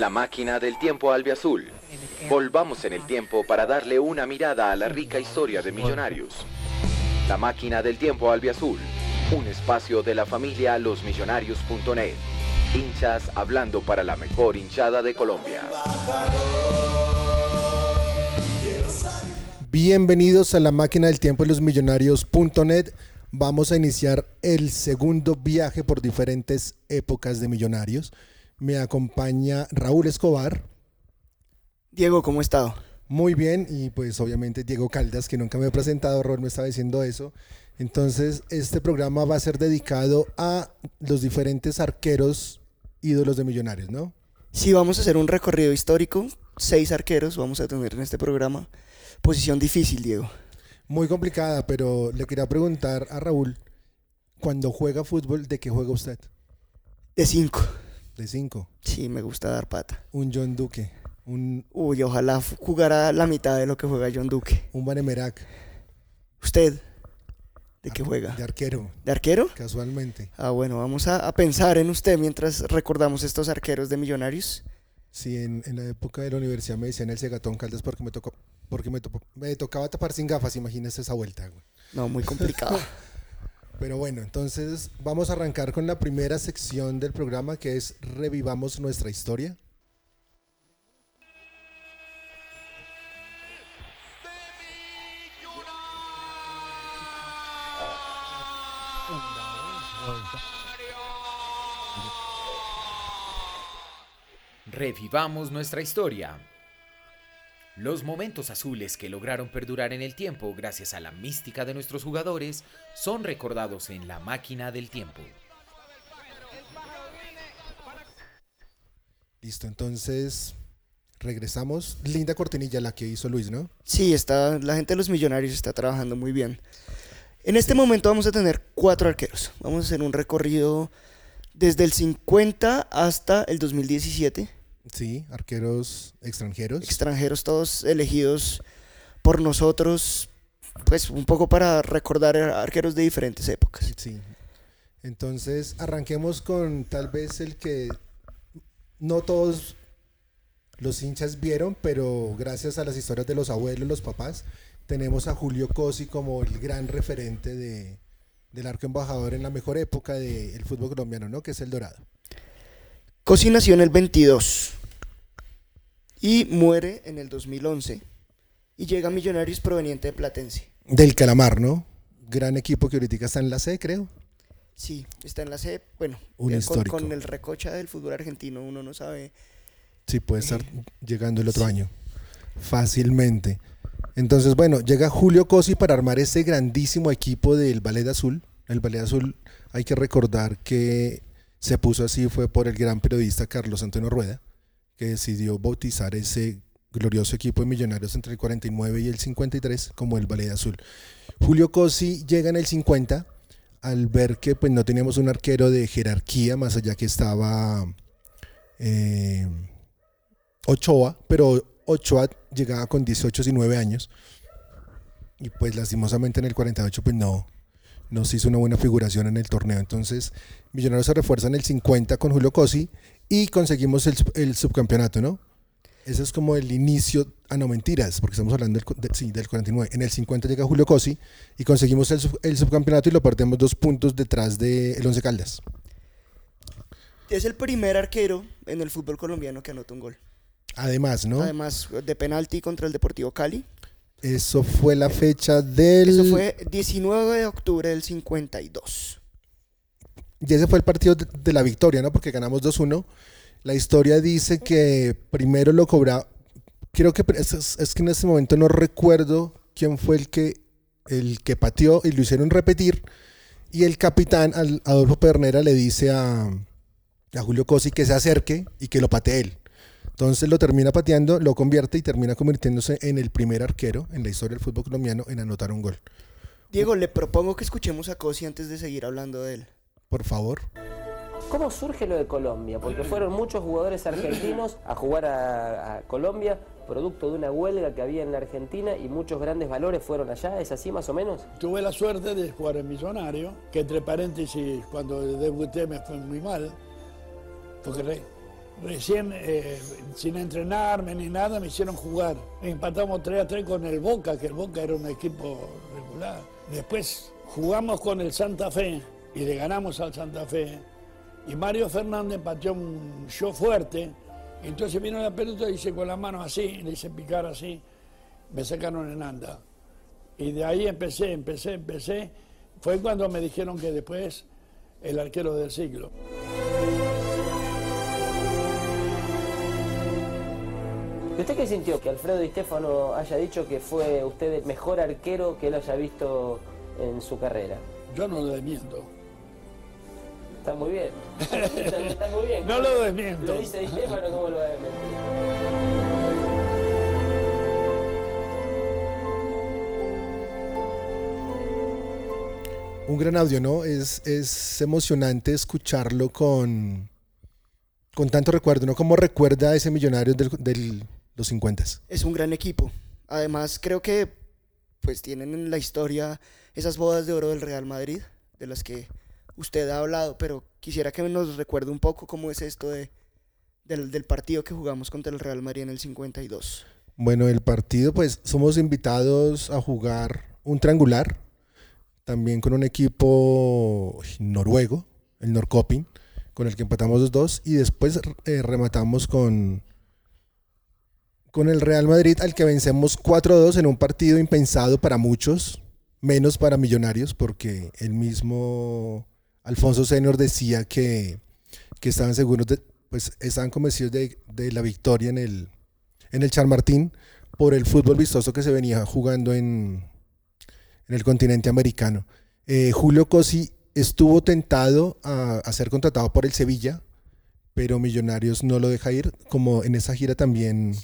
La máquina del tiempo albiazul. Volvamos en el tiempo para darle una mirada a la rica historia de Millonarios. La máquina del tiempo albiazul. Un espacio de la familia losmillonarios.net. Hinchas hablando para la mejor hinchada de Colombia. Bienvenidos a la máquina del tiempo de los millonarios.net. Vamos a iniciar el segundo viaje por diferentes épocas de millonarios. Me acompaña Raúl Escobar. Diego, ¿cómo ha estado? Muy bien, y pues obviamente Diego Caldas, que nunca me he presentado, Raúl me estaba diciendo eso. Entonces, este programa va a ser dedicado a los diferentes arqueros ídolos de millonarios, ¿no? Sí, vamos a hacer un recorrido histórico. Seis arqueros vamos a tener en este programa. Posición difícil, Diego. Muy complicada, pero le quería preguntar a Raúl, cuando juega fútbol, ¿de qué juega usted? De cinco. Sí, me gusta dar pata. Un John Duque. Un, Uy, ojalá jugara la mitad de lo que juega John Duque. un Banemerac. ¿Usted? ¿De qué juega? De arquero, ¿De arquero? casualmente. Ah, bueno, vamos a, a pensar en usted mientras recordamos estos arqueros de Millonarios. Sí, en, en la época de la universidad me decían el Segatón Caldas porque me tocó, porque me, to- me tocaba tapar sin gafas, imagínese esa vuelta. güey. No, muy complicado. Pero bueno, entonces vamos a arrancar con la primera sección del programa que es Revivamos nuestra historia. Revivamos nuestra historia. Los momentos azules que lograron perdurar en el tiempo gracias a la mística de nuestros jugadores son recordados en la máquina del tiempo. Listo, entonces regresamos. Linda cortinilla la que hizo Luis, ¿no? Sí, está, la gente de los Millonarios está trabajando muy bien. En este momento vamos a tener cuatro arqueros. Vamos a hacer un recorrido desde el 50 hasta el 2017. Sí, arqueros extranjeros. Extranjeros todos elegidos por nosotros, pues un poco para recordar arqueros de diferentes épocas. Sí. Entonces, arranquemos con tal vez el que no todos los hinchas vieron, pero gracias a las historias de los abuelos, los papás, tenemos a Julio Cosi como el gran referente de, del arco embajador en la mejor época del fútbol colombiano, ¿no? Que es el Dorado. Cosi nació en el 22 y muere en el 2011 y llega a Millonarios proveniente de Platense. Del Calamar, ¿no? Gran equipo que ahorita está en la C, creo. Sí, está en la C, bueno, Un eh, con, con el recocha del fútbol argentino uno no sabe. Sí, puede estar llegando el otro año. Fácilmente. Entonces, bueno, llega Julio Cosi para armar ese grandísimo equipo del Ballet Azul. El Ballet Azul, hay que recordar que se puso así fue por el gran periodista Carlos Antonio Rueda, que decidió bautizar ese glorioso equipo de millonarios entre el 49 y el 53 como el Ballet Azul. Julio Cosi llega en el 50 al ver que pues no teníamos un arquero de jerarquía, más allá que estaba eh, Ochoa, pero Ochoa llegaba con 18 y 9 años. Y pues lastimosamente en el 48 pues no, no se hizo una buena figuración en el torneo. Entonces Millonarios se refuerza en el 50 con Julio Cosi y conseguimos el, sub- el subcampeonato, ¿no? Ese es como el inicio, ah no mentiras, porque estamos hablando del, de- sí, del 49. En el 50 llega Julio Cosi y conseguimos el, el subcampeonato y lo perdemos dos puntos detrás del Once Caldas. Es el primer arquero en el fútbol colombiano que anota un gol. Además, ¿no? Además, de penalti contra el Deportivo Cali. Eso fue la fecha del... Eso fue 19 de octubre del 52. Y ese fue el partido de, de la victoria, ¿no? Porque ganamos 2-1. La historia dice que primero lo cobraba... Creo que es, es- que en este momento no recuerdo quién fue el que, el que pateó y lo hicieron repetir. Y el capitán, Adolfo Pernera, le dice a, a Julio Cosi que se acerque y que lo patee él. Entonces lo termina pateando, lo convierte y termina convirtiéndose en el primer arquero en la historia del fútbol colombiano en anotar un gol. Diego, le propongo que escuchemos a Cosi antes de seguir hablando de él. Por favor. ¿Cómo surge lo de Colombia? Porque fueron muchos jugadores argentinos a jugar a, a Colombia, producto de una huelga que había en la Argentina y muchos grandes valores fueron allá, ¿es así más o menos? Tuve la suerte de jugar en Millonario, que entre paréntesis, cuando debuté me fue muy mal, porque re- recién, eh, sin entrenarme ni nada, me hicieron jugar. Empatamos 3 a 3 con el Boca, que el Boca era un equipo regular. Después jugamos con el Santa Fe y le ganamos al Santa Fe. Y Mario Fernández pateó un show fuerte. Entonces vino la pelota y hice con la mano así, le hice picar así, me sacaron en anda. Y de ahí empecé, empecé, empecé. Fue cuando me dijeron que después el arquero del siglo. ¿Y usted qué sintió? Que Alfredo Di Stefano haya dicho que fue usted el mejor arquero que él haya visto en su carrera. Yo no lo desmiento. Está muy bien. Está muy bien. No lo desmiento. Lo dice Di Stefano, ¿cómo lo va a desmentir? Un gran audio, ¿no? Es, es emocionante escucharlo con, con tanto recuerdo, ¿no? Como recuerda a ese millonario de del, los 50. Es un gran equipo. Además, creo que pues tienen en la historia esas bodas de oro del Real Madrid, de las que usted ha hablado, pero quisiera que nos recuerde un poco cómo es esto de, del, del partido que jugamos contra el Real Madrid en el 52. Bueno, el partido, pues somos invitados a jugar un triangular, también con un equipo noruego, el Norcoping, con el que empatamos los dos, y después eh, rematamos con, con el Real Madrid, al que vencemos 4-2 en un partido impensado para muchos, menos para Millonarios, porque el mismo Alfonso Senior decía que, que estaban seguros, de, pues estaban convencidos de, de la victoria en el, en el Charmartín por el fútbol vistoso que se venía jugando en, en el continente americano. Eh, Julio Cosi estuvo tentado a, ser contratado por el Sevilla, pero Millonarios no lo deja ir, como en esa gira también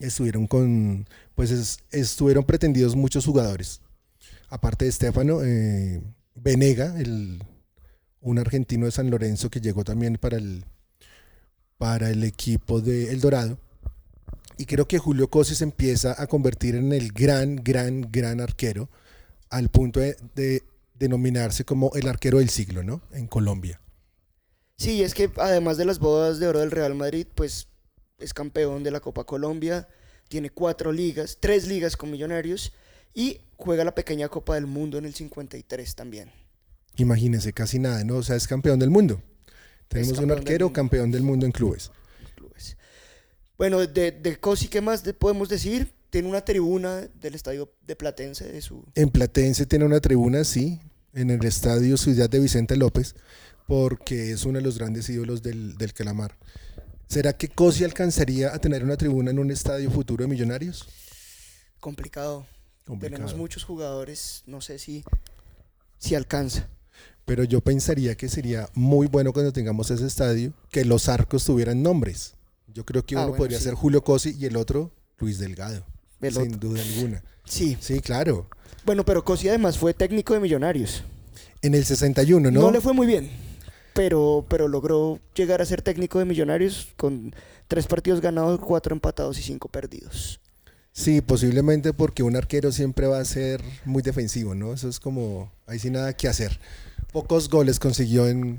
estuvieron con, pues es, estuvieron pretendidos muchos jugadores. Aparte de Estefano, eh, Venega, el, un argentino de San Lorenzo que llegó también para el, para el equipo de El Dorado. Y creo que Julio Cosi se empieza a convertir en el gran, gran, gran arquero al punto de, de denominarse como el arquero del siglo, ¿no? En Colombia. Sí, es que además de las bodas de oro del Real Madrid, pues es campeón de la Copa Colombia, tiene cuatro ligas, tres ligas con Millonarios y juega la pequeña Copa del Mundo en el 53 también. Imagínense, casi nada, ¿no? O sea, es campeón del mundo. Tenemos un arquero del campeón del mundo en clubes. clubes. Bueno, de, de Cosi, ¿qué más podemos decir? Tiene una tribuna del estadio de Platense. De su... En Platense tiene una tribuna, sí, en el estadio Ciudad de Vicente López, porque es uno de los grandes ídolos del, del Calamar. ¿Será que Cosi alcanzaría a tener una tribuna en un estadio futuro de Millonarios? Complicado. Complicado. Tenemos muchos jugadores, no sé si, si alcanza. Pero yo pensaría que sería muy bueno cuando tengamos ese estadio que los arcos tuvieran nombres. Yo creo que uno ah, bueno, podría sí. ser Julio Cosi y el otro Luis Delgado. El sin otro. duda alguna. Sí. Sí, claro. Bueno, pero Cosi además fue técnico de Millonarios. En el 61, ¿no? No le fue muy bien, pero, pero logró llegar a ser técnico de Millonarios con tres partidos ganados, cuatro empatados y cinco perdidos. Sí, posiblemente porque un arquero siempre va a ser muy defensivo, ¿no? Eso es como, ahí sí nada que hacer. Pocos goles consiguió en,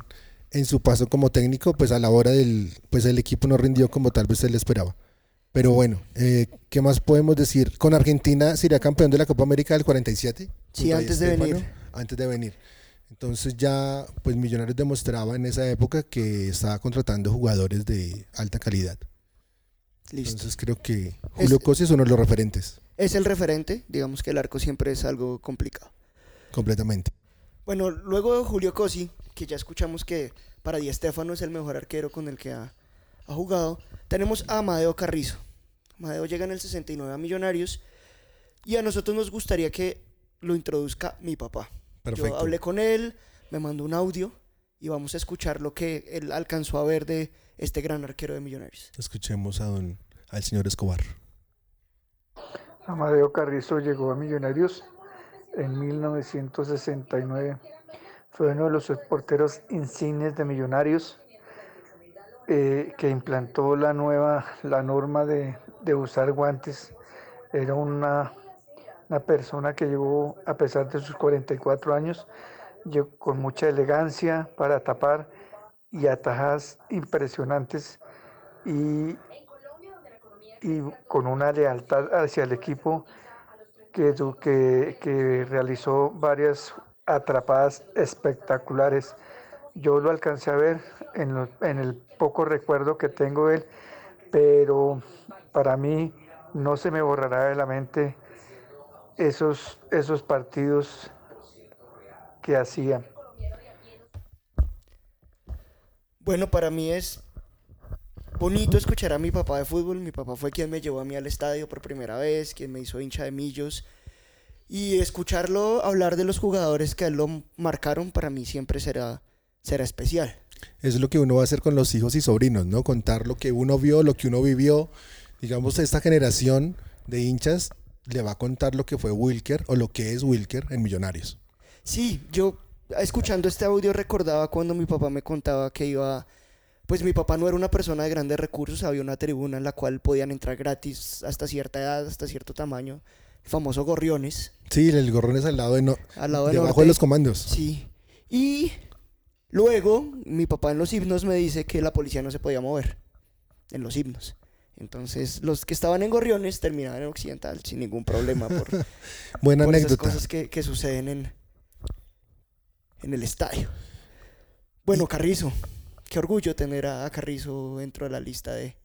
en su paso como técnico, pues a la hora del, pues el equipo no rindió como tal vez se le esperaba. Pero bueno, eh, ¿qué más podemos decir? Con Argentina sería campeón de la Copa América del 47. Sí, antes de venir. Antes de venir. Entonces ya, pues Millonarios demostraba en esa época que estaba contratando jugadores de alta calidad. Listo. Entonces creo que Julio Cosi es uno de los referentes, Es el referente, digamos que el arco siempre es algo complicado. completamente. Bueno, luego de Julio Cosi, que ya escuchamos que para Di Stefano es el mejor arquero con el que ha, ha jugado, tenemos a Amadeo Carrizo. Amadeo llega en el 69 a Millonarios y a nosotros nos gustaría que lo introduzca mi papá. Perfecto. Yo hablé con él, me mandó un audio y vamos a escuchar lo que él alcanzó a ver de este gran arquero de Millonarios. Escuchemos a don, al señor Escobar. Amadeo Carrizo llegó a Millonarios en 1969. Fue uno de los porteros insignes de Millonarios eh, que implantó la nueva, la norma de, de usar guantes. Era una, una persona que llegó, a pesar de sus 44 años, con mucha elegancia para tapar y atajadas impresionantes y, y con una lealtad hacia el equipo que, que, realizó varias atrapadas espectaculares. Yo lo alcancé a ver en, en el poco recuerdo que tengo de él, pero para mí no se me borrará de la mente esos, esos partidos que hacía. Bueno, para mí es bonito escuchar a mi papá de fútbol. Mi papá fue quien me llevó a mí al estadio por primera vez, quien me hizo hincha de millos. Y escucharlo hablar de los jugadores que a él lo marcaron para mí siempre será, será especial. Es lo que uno va a hacer con los hijos y sobrinos, ¿no? Contar lo que uno vio, lo que uno vivió. Digamos, esta generación de hinchas le va a contar lo que fue Wilker o lo que es Wilker en Millonarios. Sí, yo escuchando este audio recordaba cuando mi papá me contaba que iba, pues mi papá no era una persona de grandes recursos, había una tribuna en la cual podían entrar gratis hasta cierta edad, hasta cierto tamaño, el famoso Gorriones, Sí, el gorrón es al lado de no, al lado del debajo norte. de los comandos. Sí. Y luego mi papá en los himnos me dice que la policía no se podía mover en los himnos. Entonces los que estaban en Gorriones terminaban en Occidental sin ningún problema por, Buena por esas anécdota. cosas que, que suceden en, en el estadio. Bueno, Carrizo. Qué orgullo tener a, Carrizo dentro de la lista de...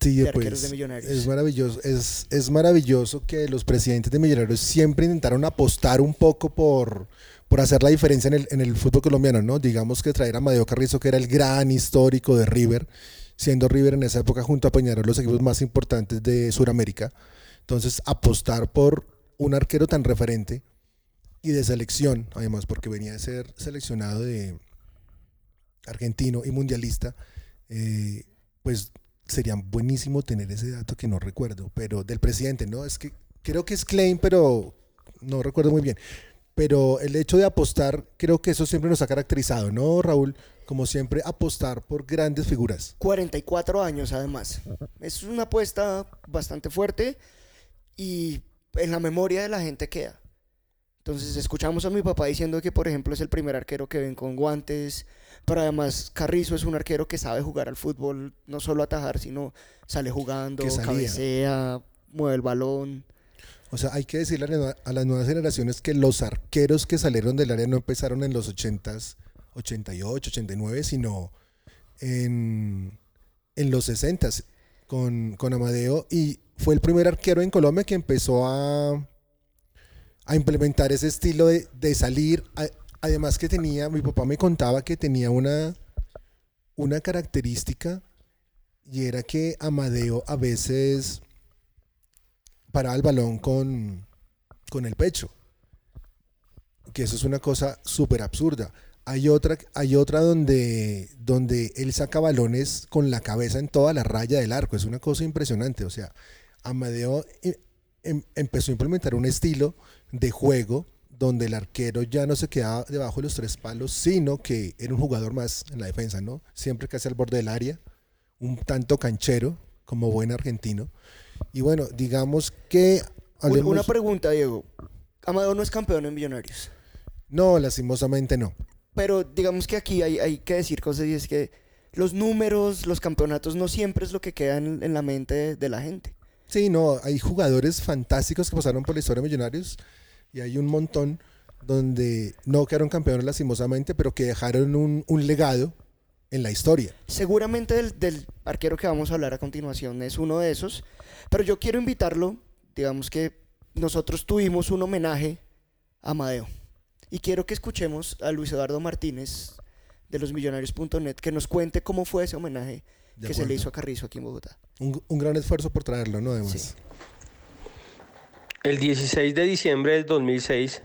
Sí, de arqueros pues, de Millonarios. es maravilloso, es, es maravilloso que los presidentes de Millonarios siempre intentaron apostar un poco por, por hacer la diferencia en el, en el fútbol colombiano, ¿no? Digamos que traer a Amadeo Carrizo, que era el gran histórico de River, siendo River en esa época junto a Peñarol los equipos más importantes de Sudamérica. Entonces, apostar por un arquero tan referente y de selección, además, porque venía de ser seleccionado de argentino y mundialista, eh, pues sería buenísimo tener ese dato que no recuerdo, pero del presidente, ¿no? Es que creo que es Klein, pero no recuerdo muy bien. Pero el hecho de apostar, creo que eso siempre nos ha caracterizado, ¿no, Raúl? Como siempre, apostar por grandes figuras. 44 años además. Es una apuesta bastante fuerte y en la memoria de la gente queda. Entonces escuchamos a mi papá diciendo que por ejemplo es el primer arquero que ven con guantes, pero además Carrizo es un arquero que sabe jugar al fútbol, no solo atajar, sino sale jugando, cabecea, mueve el balón. O sea, hay que decirle a, las nuevas generaciones que los arqueros que salieron del área no empezaron en los 80s, 88, 89, sino en, en los 60s con, con Amadeo. Y fue el primer arquero en Colombia que empezó a, a implementar ese estilo de, de salir. Además que tenía, mi papá me contaba que tenía una, una característica y era que Amadeo a veces paraba el balón con, con el pecho. Que eso es una cosa súper absurda. Hay otra, hay otra donde, donde él saca balones con la cabeza en toda la raya del arco. Es una cosa impresionante. O sea, Amadeo eh, em- empezó a implementar un estilo de juego donde el arquero ya no se quedaba debajo de los tres palos, sino que era un jugador más en la defensa, ¿no? Siempre casi al borde del área, un tanto canchero, como buen argentino. Y bueno, digamos que... Hablemos- Una pregunta, Diego. Amadeo no es campeón en Millonarios. No, lastimosamente no. Pero digamos que aquí hay, hay que decir cosas y es que los números, los campeonatos no siempre es lo que queda en, en la mente de, de la gente. Sí, no, hay jugadores fantásticos que pasaron por la historia de Millonarios y hay un montón, donde no quedaron campeones lastimosamente, pero que dejaron un, un legado en la historia. Seguramente del, del arquero que vamos a hablar a continuación es uno de esos, pero yo quiero invitarlo, digamos que nosotros tuvimos un homenaje a Amadeo y quiero que escuchemos a Luis Eduardo Martínez de los millonarios.net que nos cuente cómo fue ese homenaje De que se le hizo a Carrizo aquí en Bogotá. Un, un gran esfuerzo por traerlo, ¿no? Además. Sí. El 16 de diciembre del 2006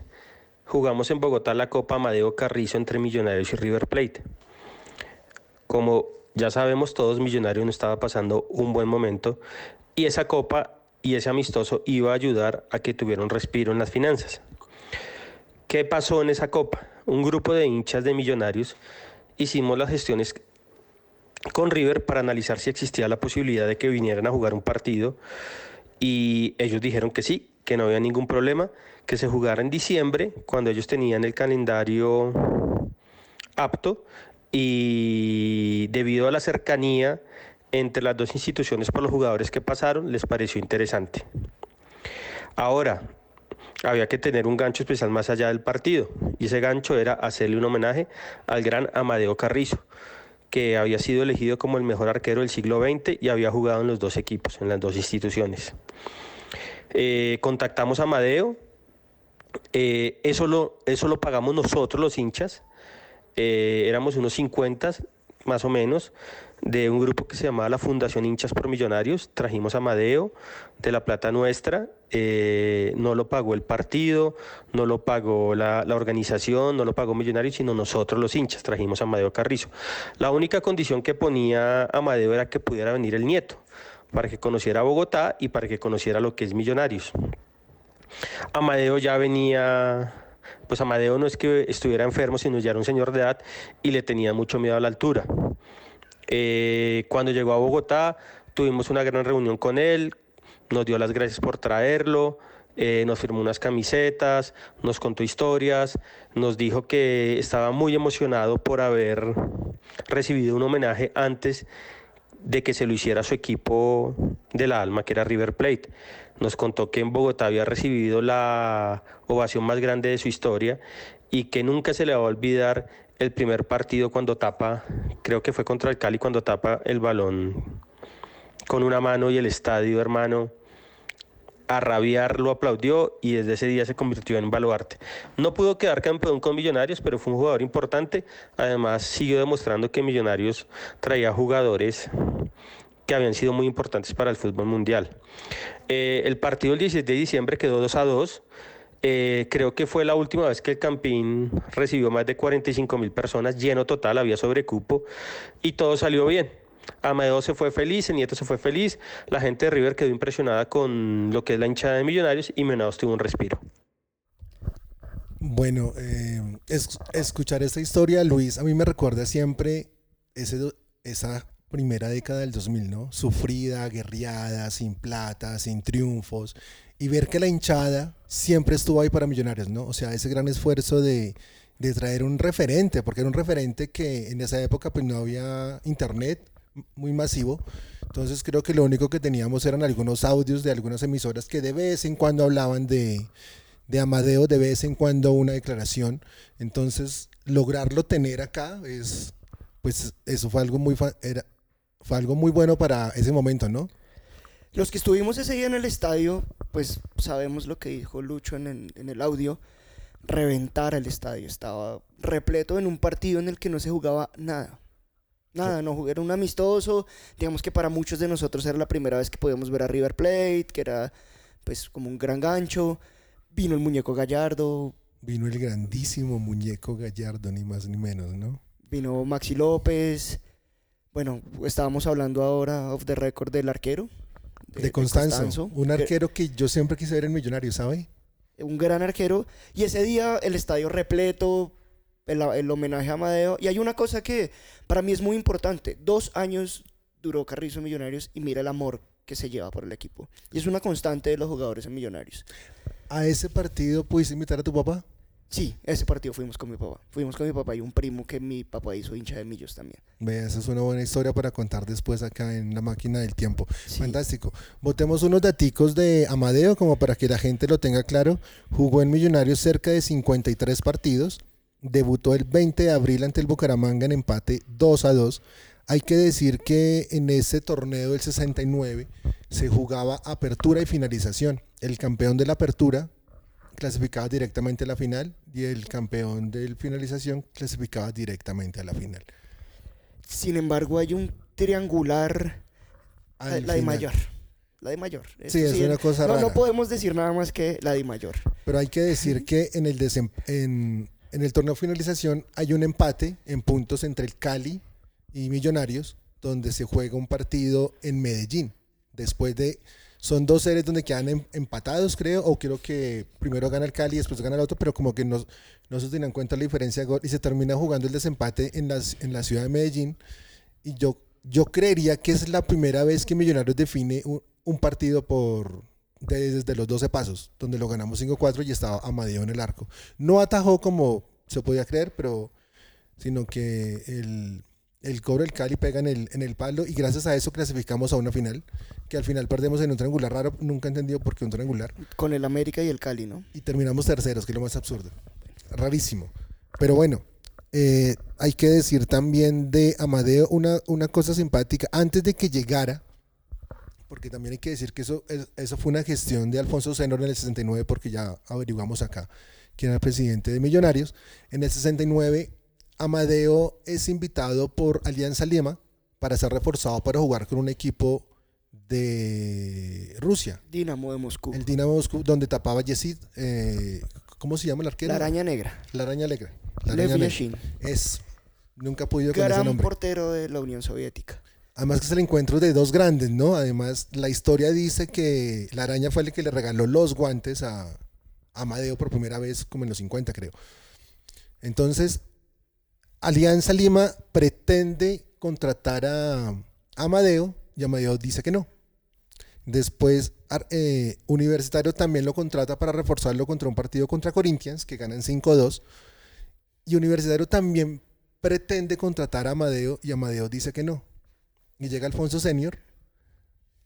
jugamos en Bogotá la Copa Amadeo Carrizo entre Millonarios y River Plate. Como ya sabemos todos, Millonarios no estaba pasando un buen momento y esa copa y ese amistoso iba a ayudar a que tuviera un respiro en las finanzas. ¿Qué pasó en esa copa? Un grupo de hinchas de Millonarios hicimos las gestiones con River para analizar si existía la posibilidad de que vinieran a jugar un partido y ellos dijeron que sí, que no había ningún problema, que se jugara en diciembre cuando ellos tenían el calendario apto y debido a la cercanía entre las dos instituciones por los jugadores que pasaron, les pareció interesante. Ahora, había que tener un gancho especial más allá del partido. Y ese gancho era hacerle un homenaje al gran Amadeo Carrizo que había sido elegido como el mejor arquero del siglo XX y había jugado en los dos equipos, en las dos instituciones. Eh, contactamos a Amadeo, eh, eso, lo, eso lo pagamos nosotros los hinchas, eh, éramos unos 50 más o menos, de un grupo que se llamaba la Fundación Hinchas por Millonarios, trajimos a Amadeo de la plata nuestra, eh, no lo pagó el partido, no lo pagó la, organización, no lo pagó Millonarios, sino nosotros los hinchas, trajimos a Amadeo Carrizo. La única condición que ponía Amadeo era que pudiera venir el nieto, para que conociera Bogotá y para que conociera lo que es Millonarios. Amadeo ya venía, pues Amadeo no es que estuviera enfermo, sino ya era un señor de edad y le tenía mucho miedo a la altura. Eh, cuando llegó a Bogotá, tuvimos una gran reunión con él, nos dio las gracias por traerlo, eh, nos firmó unas camisetas, nos contó historias, nos dijo que estaba muy emocionado por haber recibido un homenaje antes de que se lo hiciera su equipo de la alma, que era River Plate. Nos contó que en Bogotá había recibido la ovación más grande de su historia y que nunca se le va a olvidar el primer partido cuando tapa, creo que fue contra el Cali, cuando tapa el balón con una mano y el estadio, hermano, a rabiar lo aplaudió y desde ese día se convirtió en baluarte. No pudo quedar campeón con Millonarios, pero fue un jugador importante. Además, siguió demostrando que Millonarios traía jugadores que habían sido muy importantes para el fútbol mundial. Eh, el partido el 16 de diciembre quedó 2 a 2. Eh, creo que fue la última vez que el Campín recibió más de 45 mil personas, lleno total, había sobrecupo y todo salió bien. Amadeo se fue feliz, el nieto se fue feliz, la gente de River quedó impresionada con lo que es la hinchada de Millonarios y Millonarios tuvo un respiro. Bueno, eh, es- escuchar esta historia, Luis, a mí me recuerda siempre ese, esa primera década del 2000, ¿no? Sufrida, guerreada, sin plata, sin triunfos, y ver que la hinchada siempre estuvo ahí para Millonarios, ¿no? O sea, ese gran esfuerzo de, de traer un referente, porque era un referente que en esa época pues no había internet muy masivo, entonces creo que lo único que teníamos eran algunos audios de algunas emisoras que de vez en cuando hablaban de, de Amadeo, de vez en cuando una declaración. Entonces, lograrlo tener acá es, pues, eso fue algo muy, era, fue algo muy bueno para ese momento, ¿no? Los que estuvimos ese día en el estadio, pues sabemos lo que dijo Lucho en el, en el audio. Reventar el estadio. Estaba repleto en un partido en el que no se jugaba nada. Nada, no era un amistoso. Digamos que para muchos de nosotros era la primera vez que podíamos ver a River Plate, que era pues como un gran gancho. Vino el muñeco Gallardo, Vino el grandísimo muñeco Gallardo, ni más ni menos, ¿no? vino Maxi López. Bueno, estábamos hablando ahora of the record del arquero. De, Constanzo, Constanzo. un arquero que yo siempre quise ver en Millonarios, ¿sabe? un gran arquero. Y ese día el estadio repleto, el, el homenaje a Amadeo. Y hay una cosa que para mí es muy importante. Dos años duró Carrizo en Millonarios y mira el amor que se lleva por el equipo. Y es una constante de los jugadores en Millonarios. ¿A ese partido pudiste invitar a tu papá? Sí, ese partido fuimos con mi papá. Fuimos con mi papá y un primo que mi papá hizo hincha de Millos también. Vea, esa es una buena historia para contar después acá en la máquina del tiempo. Fantástico. Votemos unos daticos de Amadeo como para que la gente lo tenga claro. Jugó en Millonarios cerca de 53 partidos. Debutó el 20 de abril ante el Bucaramanga en empate 2 a 2. Hay que decir que en ese torneo del 69 se jugaba apertura y finalización. El campeón de la apertura clasificaba directamente a la final y el campeón de finalización clasificaba directamente a la final. Sin embargo, hay un triangular, Al la, de mayor. La de mayor. Sí, es una cosa no, rara. No podemos decir nada más que la de mayor. Pero hay que decir que en el, en, en el torneo de finalización hay un empate en puntos entre el Cali y Millonarios, donde se juega un partido en Medellín. Después de. Son dos series donde quedan em- empatados, creo, o creo que primero gana el Cali y después gana el otro, pero como que no, no se tiene en cuenta la diferencia de gol y se termina jugando el desempate en, las, en la ciudad de Medellín. Y yo, yo creería que es la primera vez que Millonarios define un, partido por de- desde los 12 pasos, donde lo ganamos 5-4 y estaba Amadeo en el arco. No atajó como se podía creer, pero sino que el, el cobro del Cali pega en el, en el palo y gracias a eso clasificamos a una final, que al final perdemos en un triangular raro, nunca he entendido por qué un triangular, Con el América y el Cali, ¿no? y terminamos terceros, que es lo más absurdo. Rarísimo. Pero bueno, eh, hay que decir también de Amadeo una, una cosa simpática. Antes de que llegara, porque también hay que decir que eso, es- eso fue una gestión de Alfonso Senor en el 69, porque ya averiguamos acá quién era el presidente de Millonarios. En el 69, Amadeo es invitado por Alianza Lima para ser reforzado para jugar con un equipo de Rusia. Dinamo de Moscú. El Dinamo Moscú, donde tapaba Yesid. eh, ¿Cómo se llama el arquero? La araña negra. La araña negra. La Lev araña negra. Es. Nunca he podido con ese Gran nombre. portero de la Unión Soviética. Además que es el encuentro de dos grandes, ¿no? Además, la historia dice que la araña fue el que le regaló los guantes a, a Amadeo por primera vez, como en los 50, creo. Entonces, Alianza Lima pretende contratar a Amadeo y Amadeo dice que no. Después, eh, Universitario también lo contrata para reforzarlo contra un partido contra Corinthians, que ganan 5-2. Y Universitario también pretende contratar a Amadeo y Amadeo dice que no. Y llega Alfonso Senior,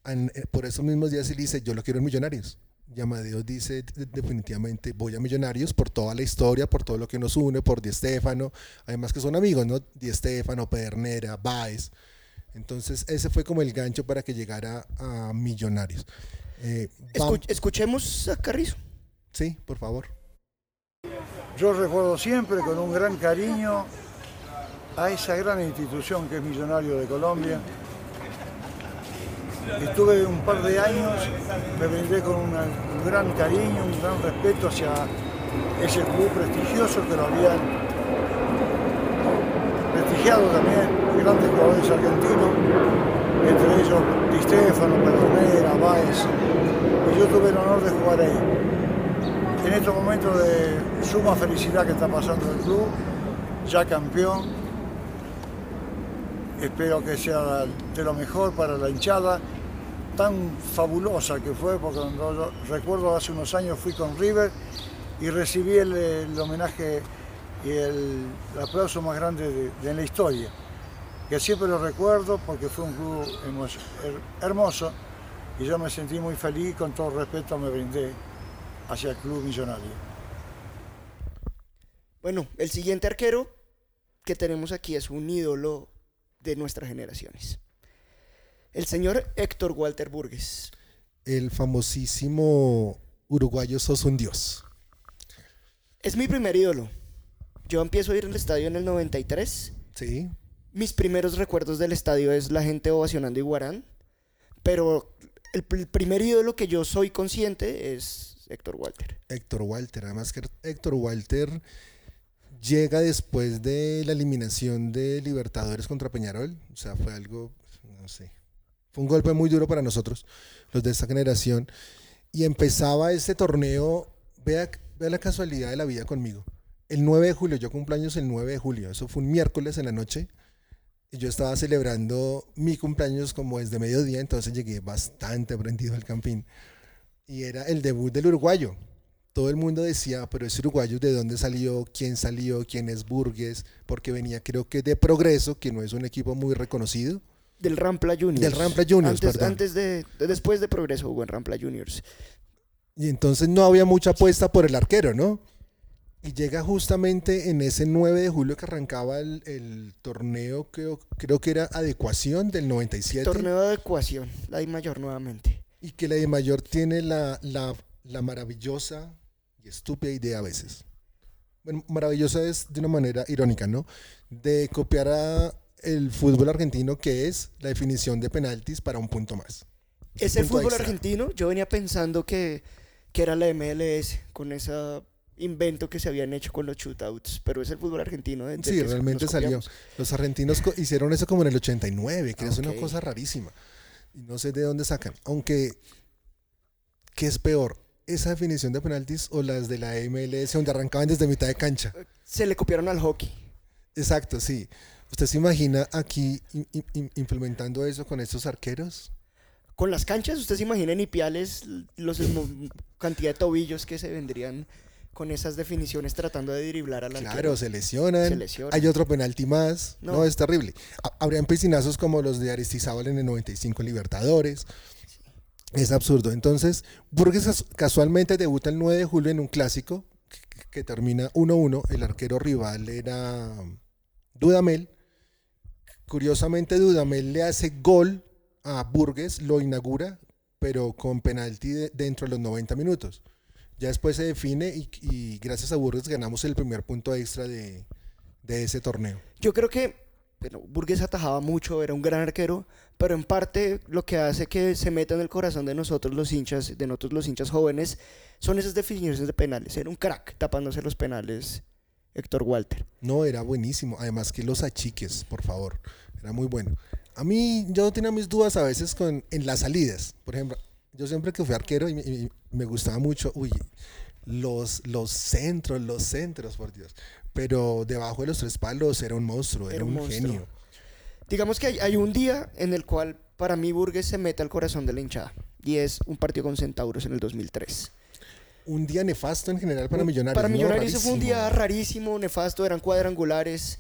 en- eh, por esos mismos días y le dice, yo lo quiero en Millonarios. Y Amadeo dice "De- definitivamente voy a Millonarios por toda la historia, por todo lo que nos une, por Di Stéfano, además que son amigos, ¿no? Di Stéfano, Pedernera, Baez. Entonces ese fue como el gancho para que llegara a Millonarios. Eh, escuchemos a Carrizo. sí, por favor. Yo recuerdo siempre con un gran cariño a esa gran institución que es Millonario de Colombia. Estuve un par de años, me brindé con un gran cariño, un gran respeto hacia ese club prestigioso que lo habían prestigiado también grandes jugadores argentinos, entre ellos Di Stefano, Pedernera, Báez, y yo tuve el honor de jugar ahí en estos momentos de suma felicidad que está pasando el club, ya campeón. Espero que sea de lo mejor para la hinchada, tan fabulosa que fue, porque recuerdo hace unos años fui con River y recibí el, el homenaje y el, aplauso más grande de, la historia, que siempre lo recuerdo porque fue un club hermoso y yo me sentí muy feliz, con todo respeto me brindé hacia el club millonario. Bueno, el siguiente arquero que tenemos aquí es un ídolo de nuestras generaciones. El señor Héctor Walter Burgues. El famosísimo uruguayo sos un dios. Es mi primer ídolo. Yo empiezo a ir al estadio en el 93. Sí. Mis primeros recuerdos del estadio es la gente ovacionando Iguarán. Pero el, el primer ídolo que yo soy consciente es Héctor Walter. Héctor Walter. Además que Héctor Walter llega después de la eliminación de Libertadores contra Peñarol. O sea, fue algo, no sé. Fue un golpe muy duro para nosotros, los de esta generación. Y empezaba este torneo, vea, vea la casualidad de la vida conmigo. El 9 de julio, yo cumpleaños el 9 de julio, eso fue un miércoles en la noche. Y yo estaba celebrando mi cumpleaños como desde mediodía, entonces llegué bastante prendido al campín. Y era el debut del uruguayo, todo el mundo decía, pero es uruguayo, ¿de dónde salió? ¿Quién salió? ¿Quién es Burgues? Porque venía creo que de Progreso, que no es un equipo muy reconocido. Del Rampla Juniors. Del Rampla Juniors, antes, perdón. antes de, de- después de Progreso jugó en Rampla Juniors. Y entonces no había mucha apuesta por el arquero, ¿no? Y llega justamente en ese 9 de julio que arrancaba el, el torneo, creo, creo que era adecuación del 97. Torneo de adecuación, la I mayor nuevamente. Y que la de mayor tiene la, la, la maravillosa y estúpida idea a veces. Bueno, maravillosa es de una manera irónica, ¿no? De copiar a el fútbol argentino, que es la definición de penaltis para un punto más. Ese punto fútbol extra. argentino, yo venía pensando que, que era la MLS, con ese invento que se habían hecho con los shootouts, pero es el fútbol argentino. de- del Sí, realmente salió. Los argentinos hicieron eso como en el 89, que Ah, es una cosa rarísima. Y no sé de dónde sacan. Aunque, ¿qué es peor? ¿Esa definición de penaltis o las de la MLS donde arrancaban desde mitad de cancha? Se le copiaron al hockey. Exacto, sí. ¿Usted se imagina aquí im- im- im- implementando eso con estos arqueros? Con las canchas, usted se imagina en Ipiales los cantidad de tobillos que se vendrían con esas definiciones tratando de driblar al arquero. Claro, se lesionan. Se lesionan. Hay otro penalti más. No, No. es terrible. Ha- Habrían piscinazos como los de Aristizábal en el 95 Libertadores. Es absurdo. Entonces, Burgues cas- casualmente debuta el 9 de julio en un clásico que, termina 1-1. El arquero rival era Dudamel. Curiosamente, Dudamel le hace gol a Burgues, lo inaugura, pero con penalti de- dentro de los 90 minutos. Ya después se define y, y gracias a Burgues ganamos el primer punto extra de ese torneo. Yo creo que bueno, Burgues atajaba mucho, era un gran arquero, pero en parte lo que hace que se meta en el corazón de nosotros los hinchas, de nosotros los hinchas jóvenes, son esas definiciones de penales. Era un crack tapándose los penales Héctor Walter. No, era buenísimo. Además que los achiques, por favor. Era muy bueno. A mí, yo tenía mis dudas a veces con, en las salidas. Por ejemplo, yo siempre que fui arquero y y me gustaba mucho, uy, los, los centros, los centros, por Dios. Pero debajo de los tres palos era un monstruo, era, Era un monstruo. genio. Digamos que hay, hay un día en el cual para mí Burgues se mete al corazón de la hinchada y es un partido con Centauros en el 2003. Un día nefasto en general para Millonarios. Para ¿no? Millonarios ese fue un día Rarísimo. nefasto, eran cuadrangulares.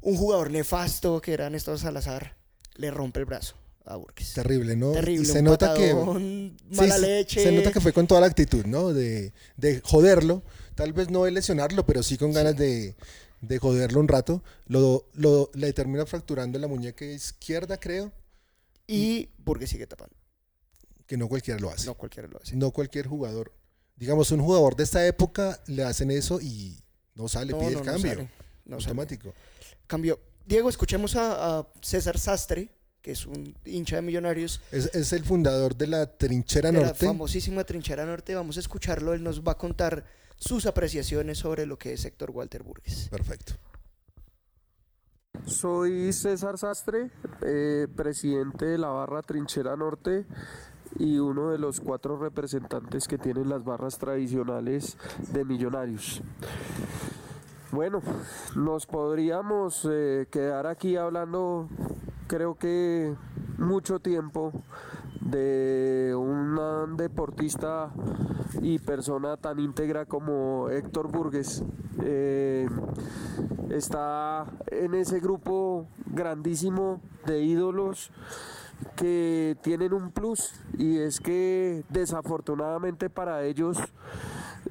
Un jugador nefasto que era Néstor Salazar le rompe el brazo a Burgues. Terrible, ¿no? Y Terrible, se un nota que patadón, mala se- leche. Se nota que fue con toda la actitud, ¿no? De, de joderlo. Tal vez no de lesionarlo, pero sí con ganas de, de joderlo un rato. Lo, lo, le termina fracturando la muñeca izquierda, creo, Y Burgues sigue tapando. que no cualquiera lo hace. No cualquiera lo hace. No cualquier jugador. Digamos, un jugador de esta época le hacen eso y no sale, No, pide no, el cambio. sale, no sale. automático. Cambio. Diego, escuchemos a, a César Sastre, que es un hincha de Millonarios. Es, es el fundador de la Trinchera de la Norte. famosísima Trinchera Norte. Vamos a escucharlo. Él nos va a contar sus apreciaciones sobre lo que es Héctor Walter Burgues. Perfecto. Soy César Sastre, eh, presidente de la barra Trinchera Norte y uno de los cuatro representantes que tienen las barras tradicionales de Millonarios. Bueno, nos podríamos eh, quedar aquí hablando, creo que mucho tiempo, de un deportista y persona tan íntegra como Héctor Burgues. Eh, está en ese grupo grandísimo de ídolos que tienen un plus y es que desafortunadamente para ellos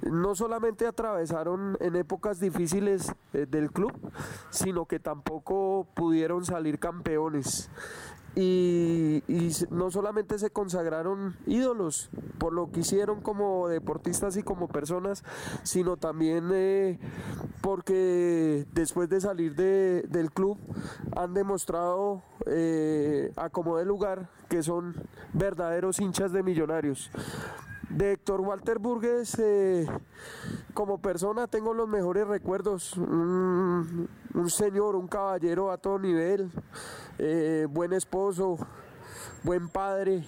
no solamente atravesaron en épocas difíciles eh, del club, sino que tampoco pudieron salir campeones. Y, no solamente se consagraron ídolos por lo que hicieron como deportistas y como personas, sino también eh, porque después de salir de- del club han demostrado eh, a como de lugar que son verdaderos hinchas de millonarios. De Héctor Walter Burgues, eh, como persona tengo los mejores recuerdos. Un, señor, un caballero a todo nivel, eh, buen esposo, buen padre.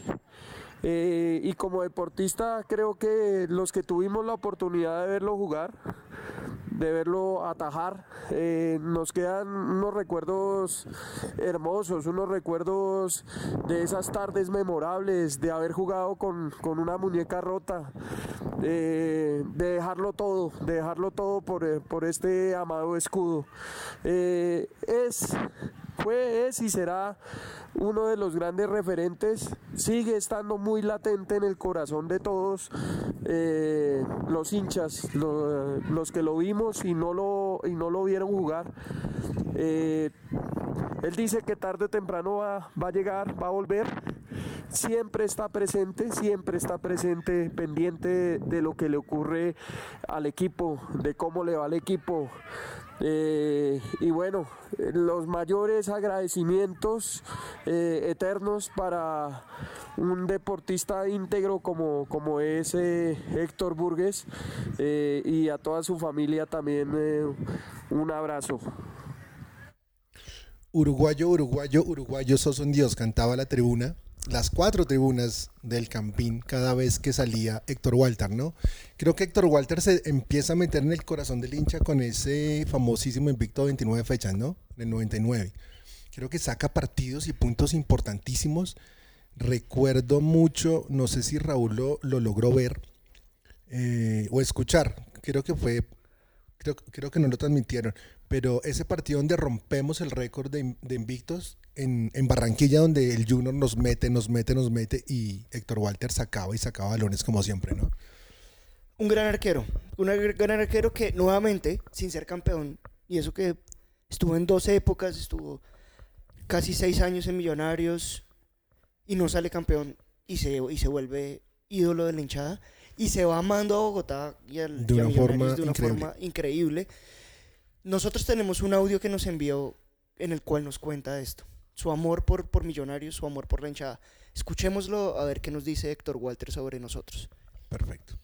eh, y como deportista creo que los que tuvimos la oportunidad de verlo jugar, de verlo atajar. Eh, nos quedan unos recuerdos hermosos, unos recuerdos de esas tardes memorables, de haber jugado con, con una muñeca rota, de dejarlo todo, de dejarlo todo por, eh, por este amado escudo. Eh, es fue, es y será uno de los grandes referentes, sigue estando muy latente en el corazón de todos eh, los hinchas, los que lo vimos y no lo, y no lo vieron jugar. Eh, él dice que tarde o temprano va, va a llegar, va a volver siempre está presente, siempre está presente, pendiente de, lo que le ocurre al equipo, de cómo le va al equipo. Eh, y bueno, los mayores agradecimientos eh, eternos para un deportista íntegro como, como es eh, Héctor Burgues y a toda su familia también un abrazo. Uruguayo, uruguayo, uruguayo, sos un dios, cantaba la tribuna las cuatro tribunas del Campín cada vez que salía Héctor Walter, ¿no? Creo que Héctor Walter se empieza a meter en el corazón del hincha con ese famosísimo invicto de 29 fechas, ¿no? Del 99. Creo que saca partidos y puntos importantísimos. Recuerdo mucho, no sé si Raúl lo, logró ver eh, o escuchar, creo que fue, creo, creo que no lo transmitieron, pero ese partido donde rompemos el récord de, de invictos en, Barranquilla donde el Junior nos mete, nos mete, nos mete y Héctor Walter sacaba y sacaba balones como siempre, ¿no? Un gran arquero, un gran arquero que nuevamente, sin ser campeón, y eso que estuvo en dos épocas, estuvo casi seis años en Millonarios y no sale campeón y se, y se vuelve ídolo de la hinchada y se va amando a Bogotá y, al, de una, forma, de una increíble. forma increíble. Nosotros tenemos un audio que nos envió en el cual nos cuenta esto su amor por, por Millonarios, su amor por la hinchada. Escuchémoslo a ver qué nos dice Héctor Walter sobre nosotros. Perfecto.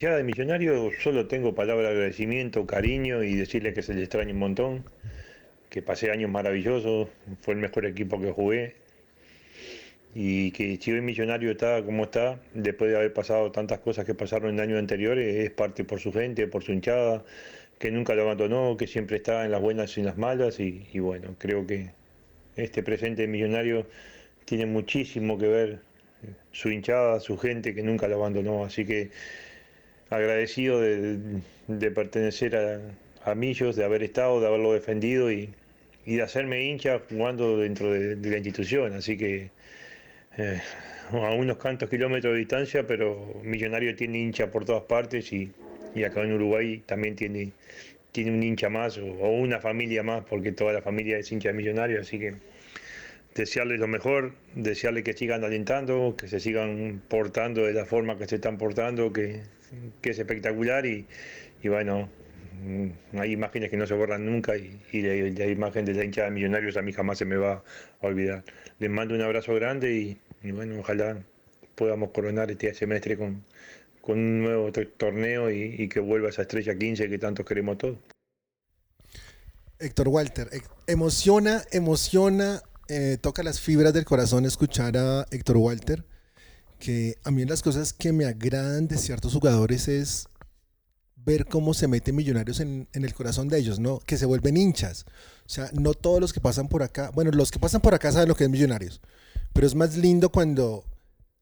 Ya de Millonarios solo tengo palabras de agradecimiento, cariño y decirle que se le extraña un montón, que pasé años maravillosos, fue el mejor equipo que jugué y que si hoy Millonario está como está, después de haber pasado tantas cosas que pasaron en años anteriores, es parte por su gente, por su hinchada, que nunca lo abandonó, que siempre está en las buenas y en las malas y, bueno, creo que este presente millonario tiene muchísimo que ver su hinchada, su gente que nunca lo abandonó, así que agradecido de, pertenecer a, a, Millos, de haber estado, de haberlo defendido y, de hacerme hincha jugando dentro de, la institución, así que eh, a unos cuantos kilómetros de distancia, pero Millonario tiene hincha por todas partes y, y acá en Uruguay también tiene, tiene un hincha más o, una familia más, porque toda la familia es hincha de millonarios, así que desearles lo mejor, desearles que sigan alentando, que se sigan portando de la forma que se están portando, que, es espectacular y, bueno, mm, hay imágenes que no se borran nunca y, la, imagen de la hincha de millonarios a mí jamás se me va a olvidar. Les mando un abrazo grande y, y bueno, ojalá podamos coronar este semestre con, con un nuevo torneo y, que vuelva esa estrella 15 que tanto queremos todos. Héctor Walter, eh, emociona, emociona, eh, toca las fibras del corazón escuchar a Héctor Walter, que a mí las cosas que me agradan de ciertos jugadores es ver cómo se meten millonarios en, en, el corazón de ellos, ¿no? Que se vuelven hinchas. O sea, no todos los que pasan por acá, bueno, los que pasan por acá saben lo que es millonarios, pero es más lindo cuando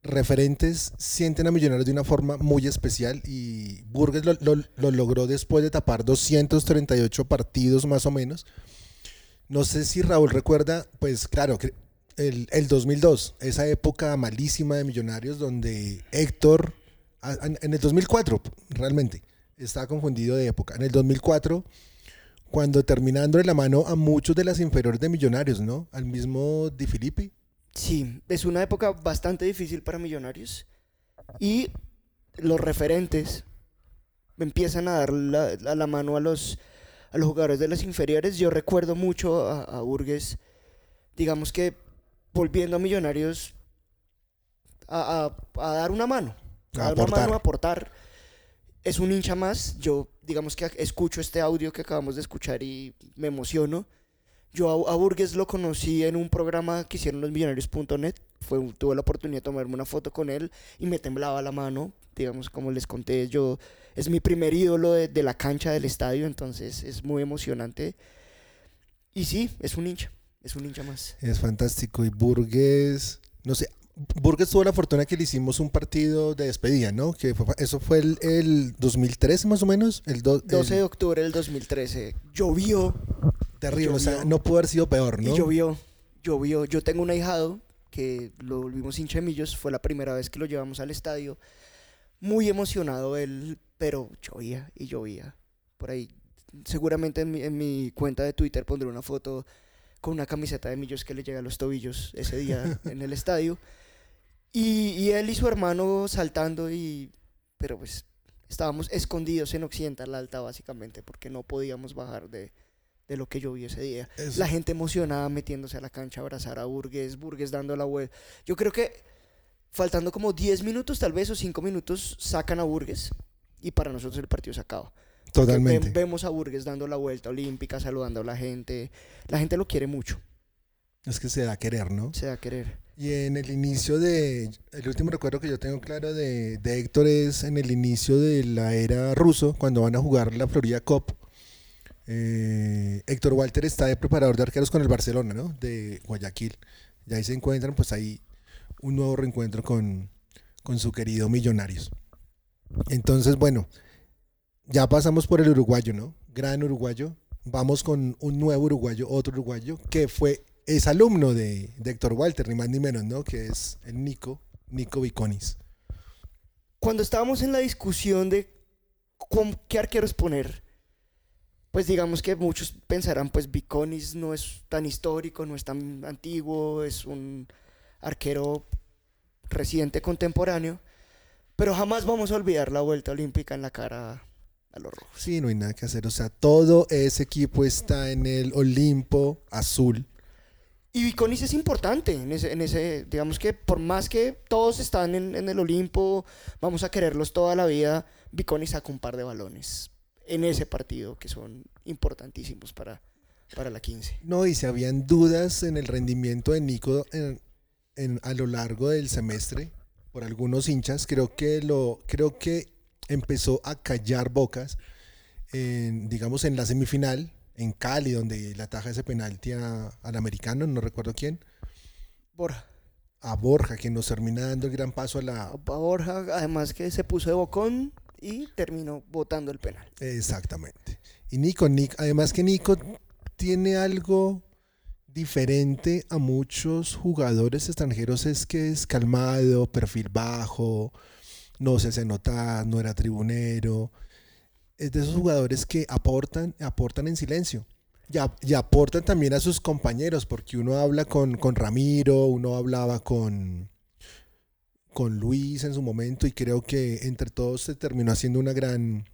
referentes sienten a Millonarios de una forma muy especial y Burgues lo, logró después de tapar 238 partidos más o menos. No sé si Raúl recuerda, pues claro, el, el 2002, esa época malísima de Millonarios donde Héctor, en el 2004 realmente, estaba confundido de época, en el 2004 cuando terminando de la mano a muchos de las inferiores de Millonarios, ¿no? Al mismo Di Filippi, Sí, es una época bastante difícil para Millonarios y los referentes empiezan a dar la, mano a los, a los jugadores de las inferiores. Yo recuerdo mucho a, a Burgues, digamos que volviendo a Millonarios a, dar una mano, a, dar una mano, a aportar. Es un hincha más. Yo, digamos que escucho este audio que acabamos de escuchar y me emociono Yo a, a Burgues lo conocí en un programa que hicieron los millonarios.net. Tuve la oportunidad de tomarme una foto con él y me temblaba la mano. Digamos, como les conté, yo es mi primer ídolo de, de la cancha del estadio, entonces es muy emocionante. Y sí, es un hincha, es un hincha más. Es fantástico. Y Burgues, no sé, Burgues tuvo la fortuna que le hicimos un partido de despedida, ¿no? Que fue- eso fue el, el 2013 más o menos. El, do- 12 el- de octubre del 2013. Llovió. terrible, o sea, llovió. no pudo haber sido peor, ¿no? Y llovió, llovió. Yo tengo un ahijado que lo volvimos hincha de millos. Fue la primera vez que lo llevamos al estadio. Muy emocionado él, pero llovía y llovía. Por ahí, seguramente en mi, en mi cuenta de Twitter pondré una foto con una camiseta de millos que le llega a los tobillos ese día en el estadio. Y, y él y su hermano saltando y... Pero pues estábamos escondidos en Occidental Alta básicamente porque no podíamos bajar de, de lo que llovió ese día. Eso. La gente emocionada metiéndose a la cancha a abrazar a Burgues, Burgues dando la vuelta. Yo creo que faltando como 10 minutos tal vez o 5 minutos sacan a Burgues y para nosotros el partido se acaba. Totalmente. ve- vemos a Burgues dando la vuelta olímpica, saludando a la gente. La gente lo quiere mucho, Es que se da a querer, ¿no? se da a querer. Y en el inicio de. El último recuerdo que yo tengo claro de, de Héctor es en el inicio de la era ruso, cuando van a jugar la Florida Cup. Eh, Héctor Walter está de preparador de arqueros con el Barcelona, ¿no? De Guayaquil. Y ahí se encuentran, pues ahí un nuevo reencuentro con, con su querido Millonarios. Entonces, bueno, ya pasamos por el uruguayo, ¿no? Gran uruguayo. Vamos con un nuevo uruguayo, otro uruguayo, que fue, es alumno de, de Héctor Walter, ni más ni menos, ¿no? Que es el Nico, Nico Viconis. Cuando estábamos en la discusión de con qué arqueros poner, pues digamos que muchos pensarán, pues Viconis no es tan histórico, no es tan antiguo, es un arquero reciente contemporáneo, pero jamás vamos a olvidar la vuelta olímpica en la cara a los rojos. Sí, no hay nada que hacer. O sea, todo ese equipo está en el Olimpo azul. Y Viconis es importante en ese, en ese, digamos que por más que todos están en, el Olimpo, vamos a quererlos toda la vida, Viconis saca un par de balones en ese partido que son importantísimos para, para la 15. No, y si habían dudas en el rendimiento de Nico en- a lo largo del semestre por algunos hinchas, creo que lo creo que empezó a callar bocas, en, digamos en la semifinal en Cali, donde la taja ese penalti a- al americano, no recuerdo quién, Borja. a Borja, quien nos termina dando el gran paso a la... A Borja, además que se puso de bocón y terminó botando el penal. Exactamente. Y Nico, Nico, además que Nico tiene algo diferente a muchos jugadores extranjeros, es que es calmado, perfil bajo, no se hace notar, no era tribunero. Es de esos jugadores que aportan, aportan en silencio. Y, ap- y aportan también a sus compañeros, porque uno habla con, con Ramiro, uno hablaba con, con Luis en su momento, y creo que entre todos se terminó haciendo una gran,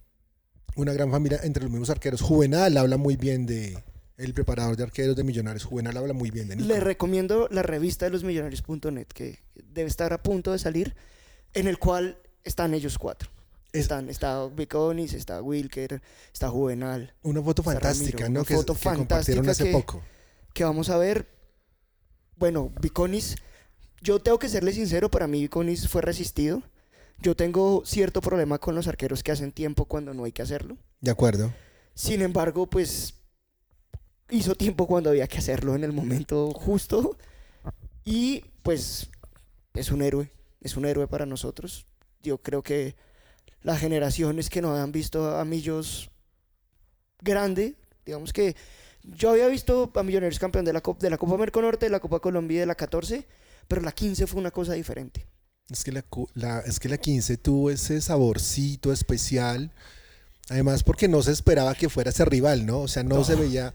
una gran familia entre los mismos arqueros. Juvenal habla muy bien de el preparador de arqueros de Millonarios. Juvenal habla muy bien de Nico. Le recomiendo la revista de los millonarios.net que debe estar a punto de salir, en el cual están ellos cuatro. Están, está Viconis, está Wilker, está Juvenal. Una foto fantástica, Ramiro, ¿no? Una Que- foto que compartieron fantástica hace que, poco. que vamos a ver. Bueno, Viconis, yo tengo que serle sincero, para mí Viconis fue resistido. Yo tengo cierto problema con los arqueros que hacen tiempo cuando no hay que hacerlo. De acuerdo. Sin embargo, pues hizo tiempo cuando había que hacerlo en el momento justo. Y pues es un héroe, es un héroe para nosotros. Yo creo que las generaciones que no han visto a Millos grande, digamos que yo había visto a Millonarios campeón de la, Copa, de la Copa Merconorte, de la Copa Colombia y de la 14, pero la 15 fue una cosa diferente. Es que la, la- es que la 15 tuvo ese saborcito especial. Además, porque no se esperaba que fuera ese rival, ¿no? O sea, no, No. se veía.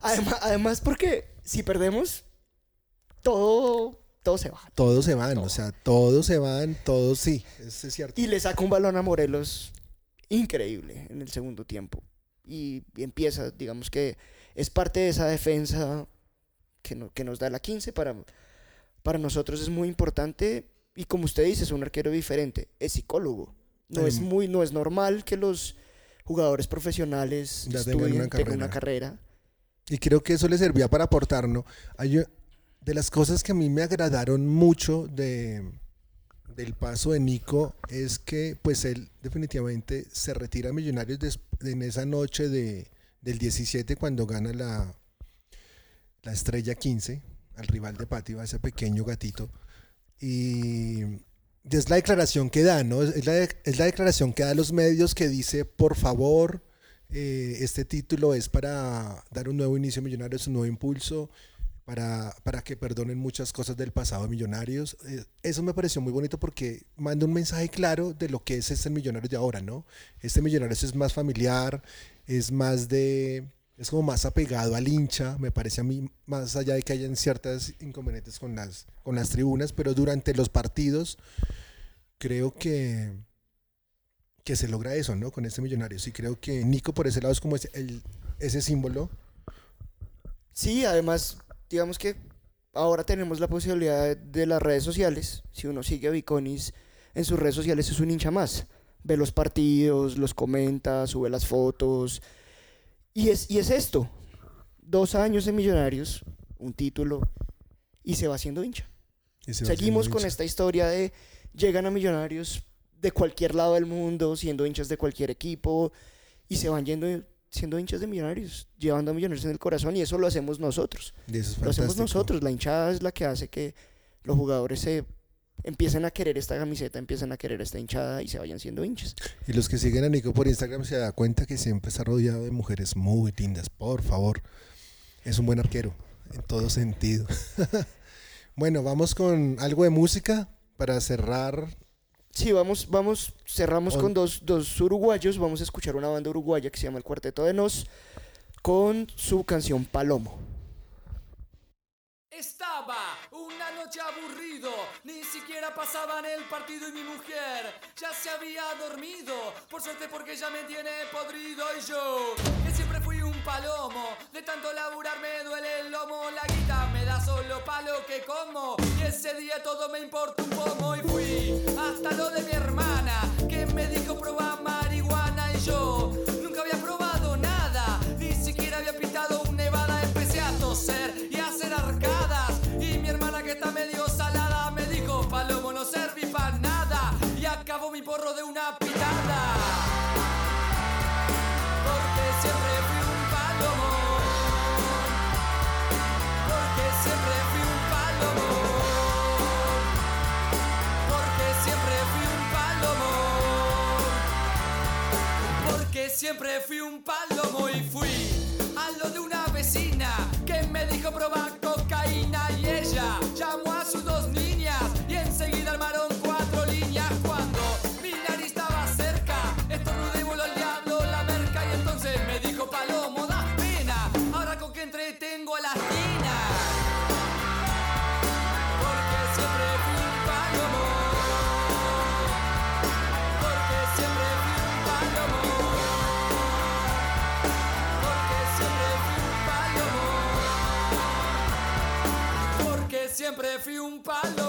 Además, además porque si perdemos, todo, todo se va. Todos se van, o sea, todos se van, todos sí, eso es cierto. Y le saca un balón a Morelos increíble en el segundo tiempo. Y, y empieza, digamos que es parte de esa defensa que, no- que nos da la 15. Para, para nosotros es muy importante. Y como usted dice, es un arquero diferente. Es psicólogo. No, es, muy, no es normal que los jugadores profesionales Ya tengan estudien, una tengan una carrera. carrera. Y creo que eso le servía para aportar, ¿no? Hay, de las cosas que a mí me agradaron mucho de, del paso de Nico es que pues él definitivamente se retira a Millonarios en esa noche de, del 17 cuando gana la, la estrella 15 al rival de Pátiva, ese pequeño gatito. Y es la declaración que da, ¿no? Es la, es la declaración que da a los medios que dice, por favor, eh, este título es para dar un nuevo inicio a Millonarios, un nuevo impulso, para, para que perdonen muchas cosas del pasado de Millonarios. Eh, eso me pareció muy bonito porque manda un mensaje claro de lo que es este Millonarios de ahora, ¿no? Este Millonarios es más familiar, es más de... Es como más apegado al hincha, me parece a mí, más allá de que hayan ciertas inconvenientes con las, con las tribunas, pero durante los partidos creo que, que se logra eso, ¿no? Con este Millonarios. Y creo que Nico por ese lado es como ese, el- ese símbolo Sí, además, digamos que ahora tenemos la posibilidad de las redes sociales. Si uno sigue a Viconis en sus redes sociales, es un hincha más. Ve los partidos, los comenta, sube las fotos. Y es, y es esto. Dos años de Millonarios, un título, y se va haciendo hincha. Se Seguimos con hincha. esta historia de llegan a Millonarios de cualquier lado del mundo, siendo hinchas de cualquier equipo, y se van yendo siendo hinchas de Millonarios, llevando a Millonarios en el corazón, y eso lo hacemos nosotros. Y eso es lo hacemos nosotros. La hinchada es la que hace que los jugadores se empiecen a querer esta camiseta, empiecen a querer esta hinchada y se vayan siendo hinchas. Y los que siguen a Nico por Instagram se da cuenta que siempre está rodeado de mujeres muy lindas. Por favor, es un buen arquero en todo sentido. bueno, vamos con algo de música para cerrar. Sí, vamos, vamos, cerramos On- con dos, dos uruguayos. Vamos a escuchar una banda uruguaya que se llama El Cuarteto de Nos con su canción Palomo. Estaba una noche aburrido, ni siquiera pasaban el partido y mi mujer ya se había dormido. Por suerte porque ella me tiene podrido y yo, que siempre fui un palomo, de tanto laburar me duele el lomo, la guita me da solo palo que como. Y ese día todo me importa un pomo y fui hasta lo de mi hermana, que me dijo probar marihuana y yo nunca había probado nada, ni siquiera había pintado un nevada, empecé a toser y a hacer arcadas. Y mi hermana que está medio salada me dijo, Palomo no serví para nada. Y acabó mi porro de una siempre fui un palomo y fui a lo de una vecina que me dijo probar fui un palomo.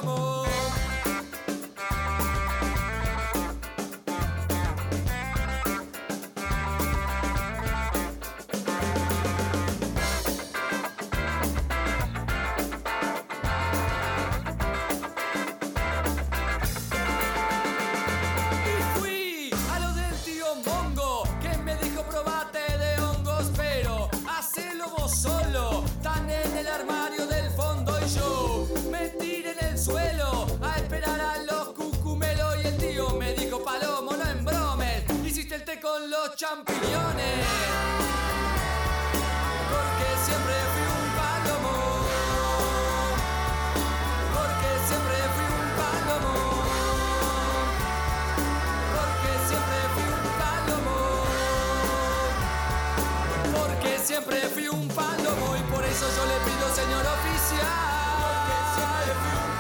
Champiñones. Porque siempre fui un palomo. Porque siempre fui un palomo. Porque siempre fui un palomo. Porque siempre fui un palomo y por eso yo le pido, señor oficial. Porque siempre fui un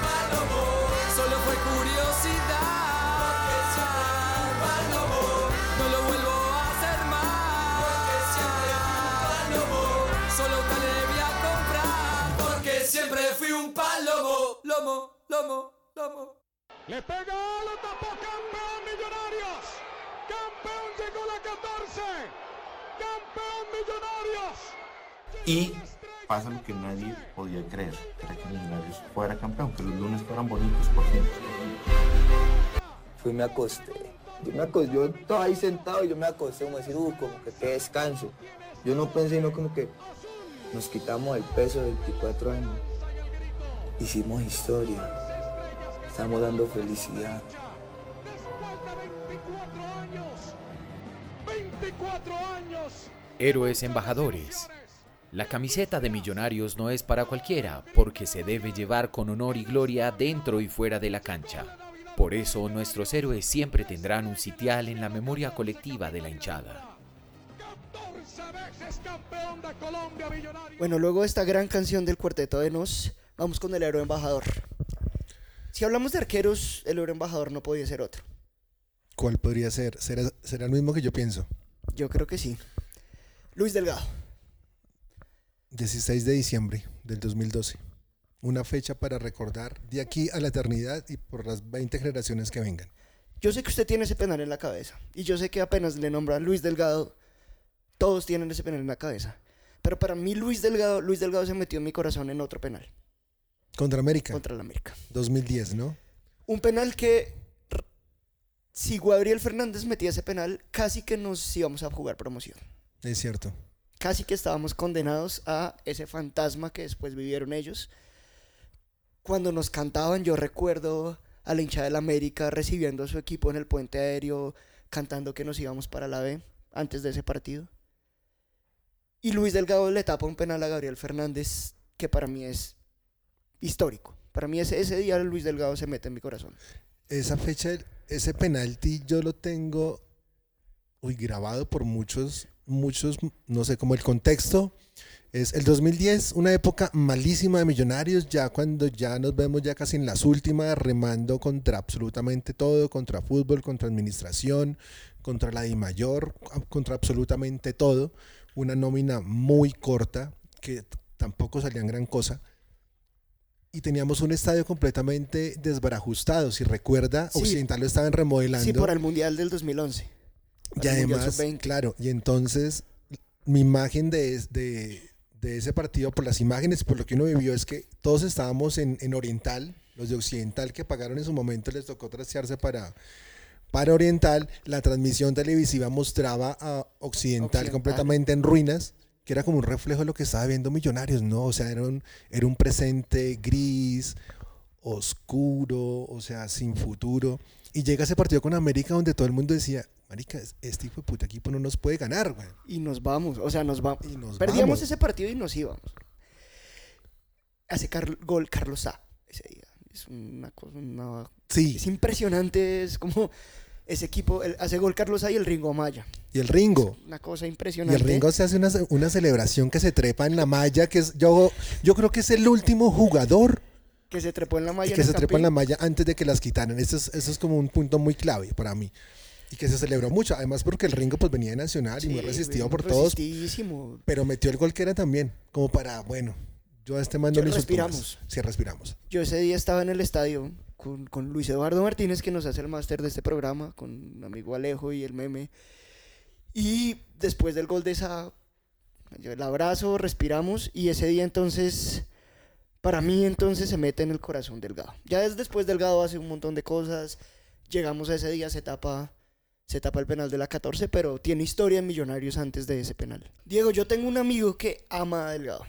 Le pega, lo tapó campeón Millonarios. Campeón llegó la 14. Campeón Millonarios. Y pasa lo que nadie podía creer, era que Millonarios fuera campeón, que los lunes fueran bonitos por fin. Fui me acosté. Yo me acosté, yo estaba ahí sentado y yo me acosté como decir, uh, como que qué descanso. Yo no pensé, no como que nos quitamos el peso de 24 años. Hicimos historia. Estamos dando felicidad. 24 años. Héroes embajadores. La camiseta de Millonarios no es para cualquiera, porque se debe llevar con honor y gloria dentro y fuera de la cancha. Por eso nuestros héroes siempre tendrán un sitial en la memoria colectiva de la hinchada. 14 veces campeón de Colombia, Millonarios. Bueno, luego de esta gran canción del cuarteto de Nos, vamos con el héroe embajador. Si hablamos de arqueros, el embajador no podía ser otro. ¿Cuál podría ser? ¿Será, será el mismo que yo pienso? Yo creo que sí. Luis Delgado. 16 de diciembre del 2012. Una fecha para recordar de aquí a la eternidad y por las 20 generaciones que vengan. Yo sé que usted tiene ese penal en la cabeza. Y yo sé que apenas le nombran Luis Delgado, todos tienen ese penal en la cabeza. Pero para mí Luis Delgado, Luis Delgado se metió en mi corazón en otro penal. Contra América. Contra la América. 2010, ¿no? Un penal que si Gabriel Fernández metía ese penal, casi que nos íbamos a jugar promoción. Es cierto. Casi que estábamos condenados a ese fantasma que después vivieron ellos. Cuando nos cantaban, yo recuerdo a la hinchada del América recibiendo a su equipo en el puente aéreo, cantando que nos íbamos para la B antes de ese partido. Y Luis Delgado le tapa un penal a Gabriel Fernández que para mí es histórico. Para mí ese, ese día Luis Delgado se mete en mi corazón. Esa fecha, ese penalti, yo lo tengo uy, grabado por muchos, muchos, no sé, como el contexto. Es el 2010, una época malísima de millonarios, ya cuando ya nos vemos ya casi en las últimas, remando contra absolutamente todo, contra fútbol, contra administración, contra la Di Mayor, contra absolutamente todo. Una nómina muy corta, que tampoco salían gran cosa. Y teníamos un estadio completamente desbarajustado. Si recuerda, Sí. Occidental lo estaban remodelando. Sí, por el Mundial del 2011. Y además, Sub-20. claro, y entonces mi imagen de, de, de ese partido, por las imágenes, por lo que uno vivió, es que todos estábamos en, en Oriental, los de Occidental que pagaron en su momento les tocó trastearse para, para Oriental, la transmisión televisiva mostraba a Occidental, Occidental. completamente en ruinas, que era como un reflejo de lo que estaba viendo Millonarios, ¿no? O sea, era un, era un presente gris, oscuro, o sea, sin futuro. Y llega ese partido con América donde todo el mundo decía, Marica, este hijo de puta equipo no nos puede ganar, güey. Y nos vamos, o sea, nos vamos. nos Perdíamos vamos. ese partido y nos íbamos. Hace car- gol Carlos A ese día. Es una cosa, una- Sí. Es impresionante, es como ese equipo, el- hace gol Carlos A y el Ringo Amaya. Y el Ringo. Una cosa Y impresionante. el Ringo se hace una, una celebración que se trepa en la malla, que es, yo, yo creo que es el último jugador que se trepó en la malla. que se el trepa en la malla antes de que las quitaran. Eso es, eso es como un punto muy clave para mí. Y que se celebró mucho, además porque el Ringo pues venía de Nacional y muy resistido por todos, pero metió el gol que era también, como para, bueno, yo a este mando le respiramos. Sí, respiramos. Yo ese día estaba en el estadio con, con Luis Eduardo Martínez, que nos hace el máster de este programa, con mi amigo Alejo y el meme. Y después del gol de esa, el abrazo, respiramos, y ese día entonces, para mí entonces se mete en el corazón Delgado. Ya es después Delgado hace un montón de cosas, llegamos a ese día, se tapa, se tapa el penal de la 14, pero tiene historia en Millonarios antes de ese penal. Diego, yo tengo un amigo que ama a Delgado.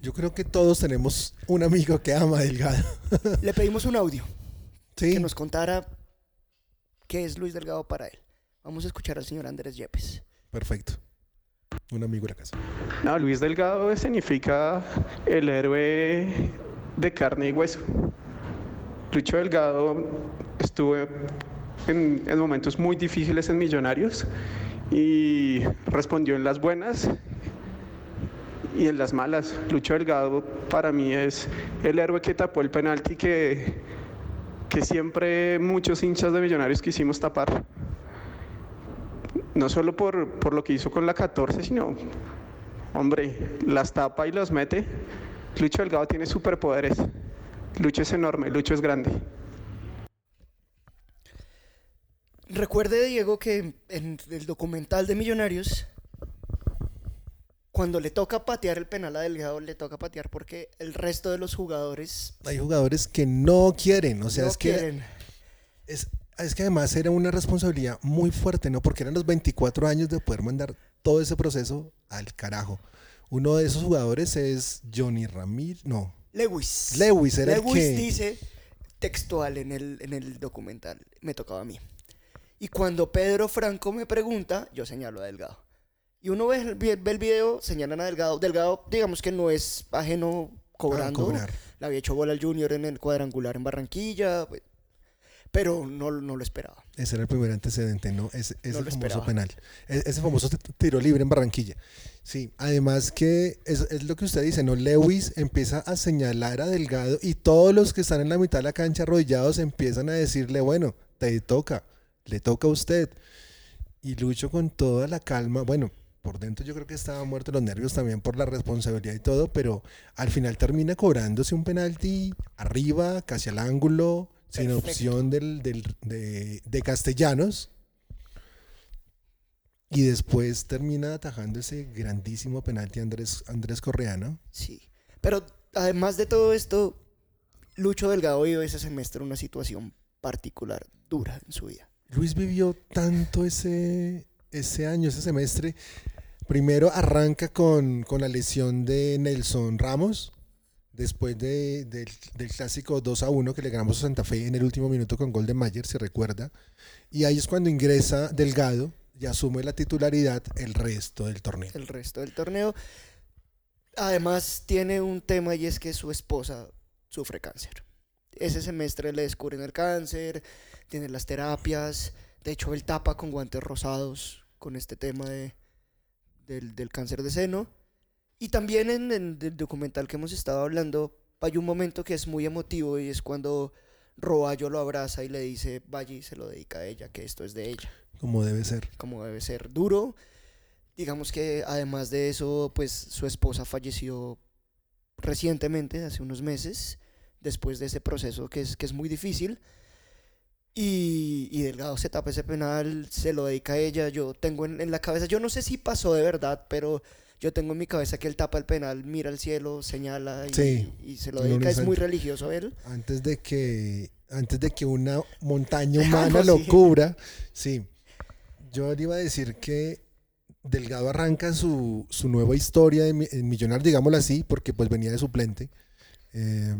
Yo creo que todos tenemos un amigo que ama a Delgado. Le pedimos un audio. Sí. Que nos contara qué es Luis Delgado para él. Vamos a escuchar al señor Andrés Yepes. Perfecto. Un amigo de la casa. No, Luis Delgado significa el héroe de carne y hueso. Lucho Delgado estuvo en, en momentos muy difíciles en Millonarios y respondió en las buenas y en las malas. Lucho Delgado para mí es el héroe que tapó el penalti que, que siempre muchos hinchas de Millonarios quisimos tapar. No solo por, por lo que hizo con la 14, sino, hombre, las tapa y los mete. Lucho Delgado tiene superpoderes. Lucho es enorme, Lucho es grande. Recuerde, Diego, que en el documental de Millonarios, cuando le toca patear el penal a Delgado, le toca patear porque el resto de los jugadores Hay jugadores que no quieren, o sea, no es que quieren. es, es que además era una responsabilidad muy fuerte, ¿no? Porque eran los 24 años de poder mandar todo ese proceso al carajo. Uno de esos jugadores es Johnny Ramírez, no, Lewis. Lewis era el Lewis que- dice textual en el, en el documental, me tocaba a mí. Y cuando Pedro Franco me pregunta, yo señalo a Delgado. Y uno ve el, vi- ve el video, señalan a Delgado. Delgado, digamos que no es ajeno cobrando. cobrar. Le había hecho bola al Junior en el cuadrangular en Barranquilla, pues, pero no, no lo esperaba. Ese era el primer antecedente, ¿no? Ese, ese No famoso esperaba. penal. E- Ese famoso tiro libre en Barranquilla. Sí, además que es, es lo que usted dice, ¿no? Lewis empieza a señalar a Delgado y todos los que están en la mitad de la cancha arrodillados empiezan a decirle, bueno, te toca, le toca a usted. Y Lucho con toda la calma, bueno, por dentro yo creo que estaba muerto los nervios también por la responsabilidad y todo, pero al final termina cobrándose un penalti arriba, casi al ángulo, sin Perfecto. opción del, del- de, de Castellanos. Y después termina atajando ese grandísimo penalti Andrés, Andrés Correa, ¿no? Sí. Pero además de todo esto, Lucho Delgado vive ese semestre una situación particular, dura en su vida. Luis vivió tanto ese, ese año, ese semestre. Primero arranca con, con la lesión de Nelson Ramos, después de- del, clásico 2 a 1 que le ganamos a Santa Fe en el último minuto con gol de Mayer, si recuerda. Y ahí es cuando ingresa Delgado y asume la titularidad el resto del torneo. el resto del torneo. Además tiene un tema y es que su esposa sufre cáncer. Ese semestre le descubren el cáncer, tiene las terapias, de hecho él tapa con guantes rosados con este tema de, del, del cáncer de seno. Y también en, en el documental que hemos estado hablando hay un momento que es muy emotivo y es cuando Roballo lo abraza y le dice, vaya y se lo dedica a ella, que esto es de ella Como debe ser. como debe ser duro. Digamos que además de eso, pues su esposa falleció recientemente, hace unos meses, después de ese proceso que es, que es muy difícil. Y, y Delgado se tapa ese penal, se lo dedica a ella. Yo tengo en, en la cabeza, yo no sé si pasó de verdad, pero yo tengo en mi cabeza que él tapa el penal, mira al cielo, señala y, Sí, y se lo en dedica. Es muy religioso él. Antes de que, antes de que una montaña humana lo cubra, sí. Yo le iba a decir que Delgado arranca su, su nueva historia de mi- en Millonario, digámoslo así, porque pues venía de suplente. Eh,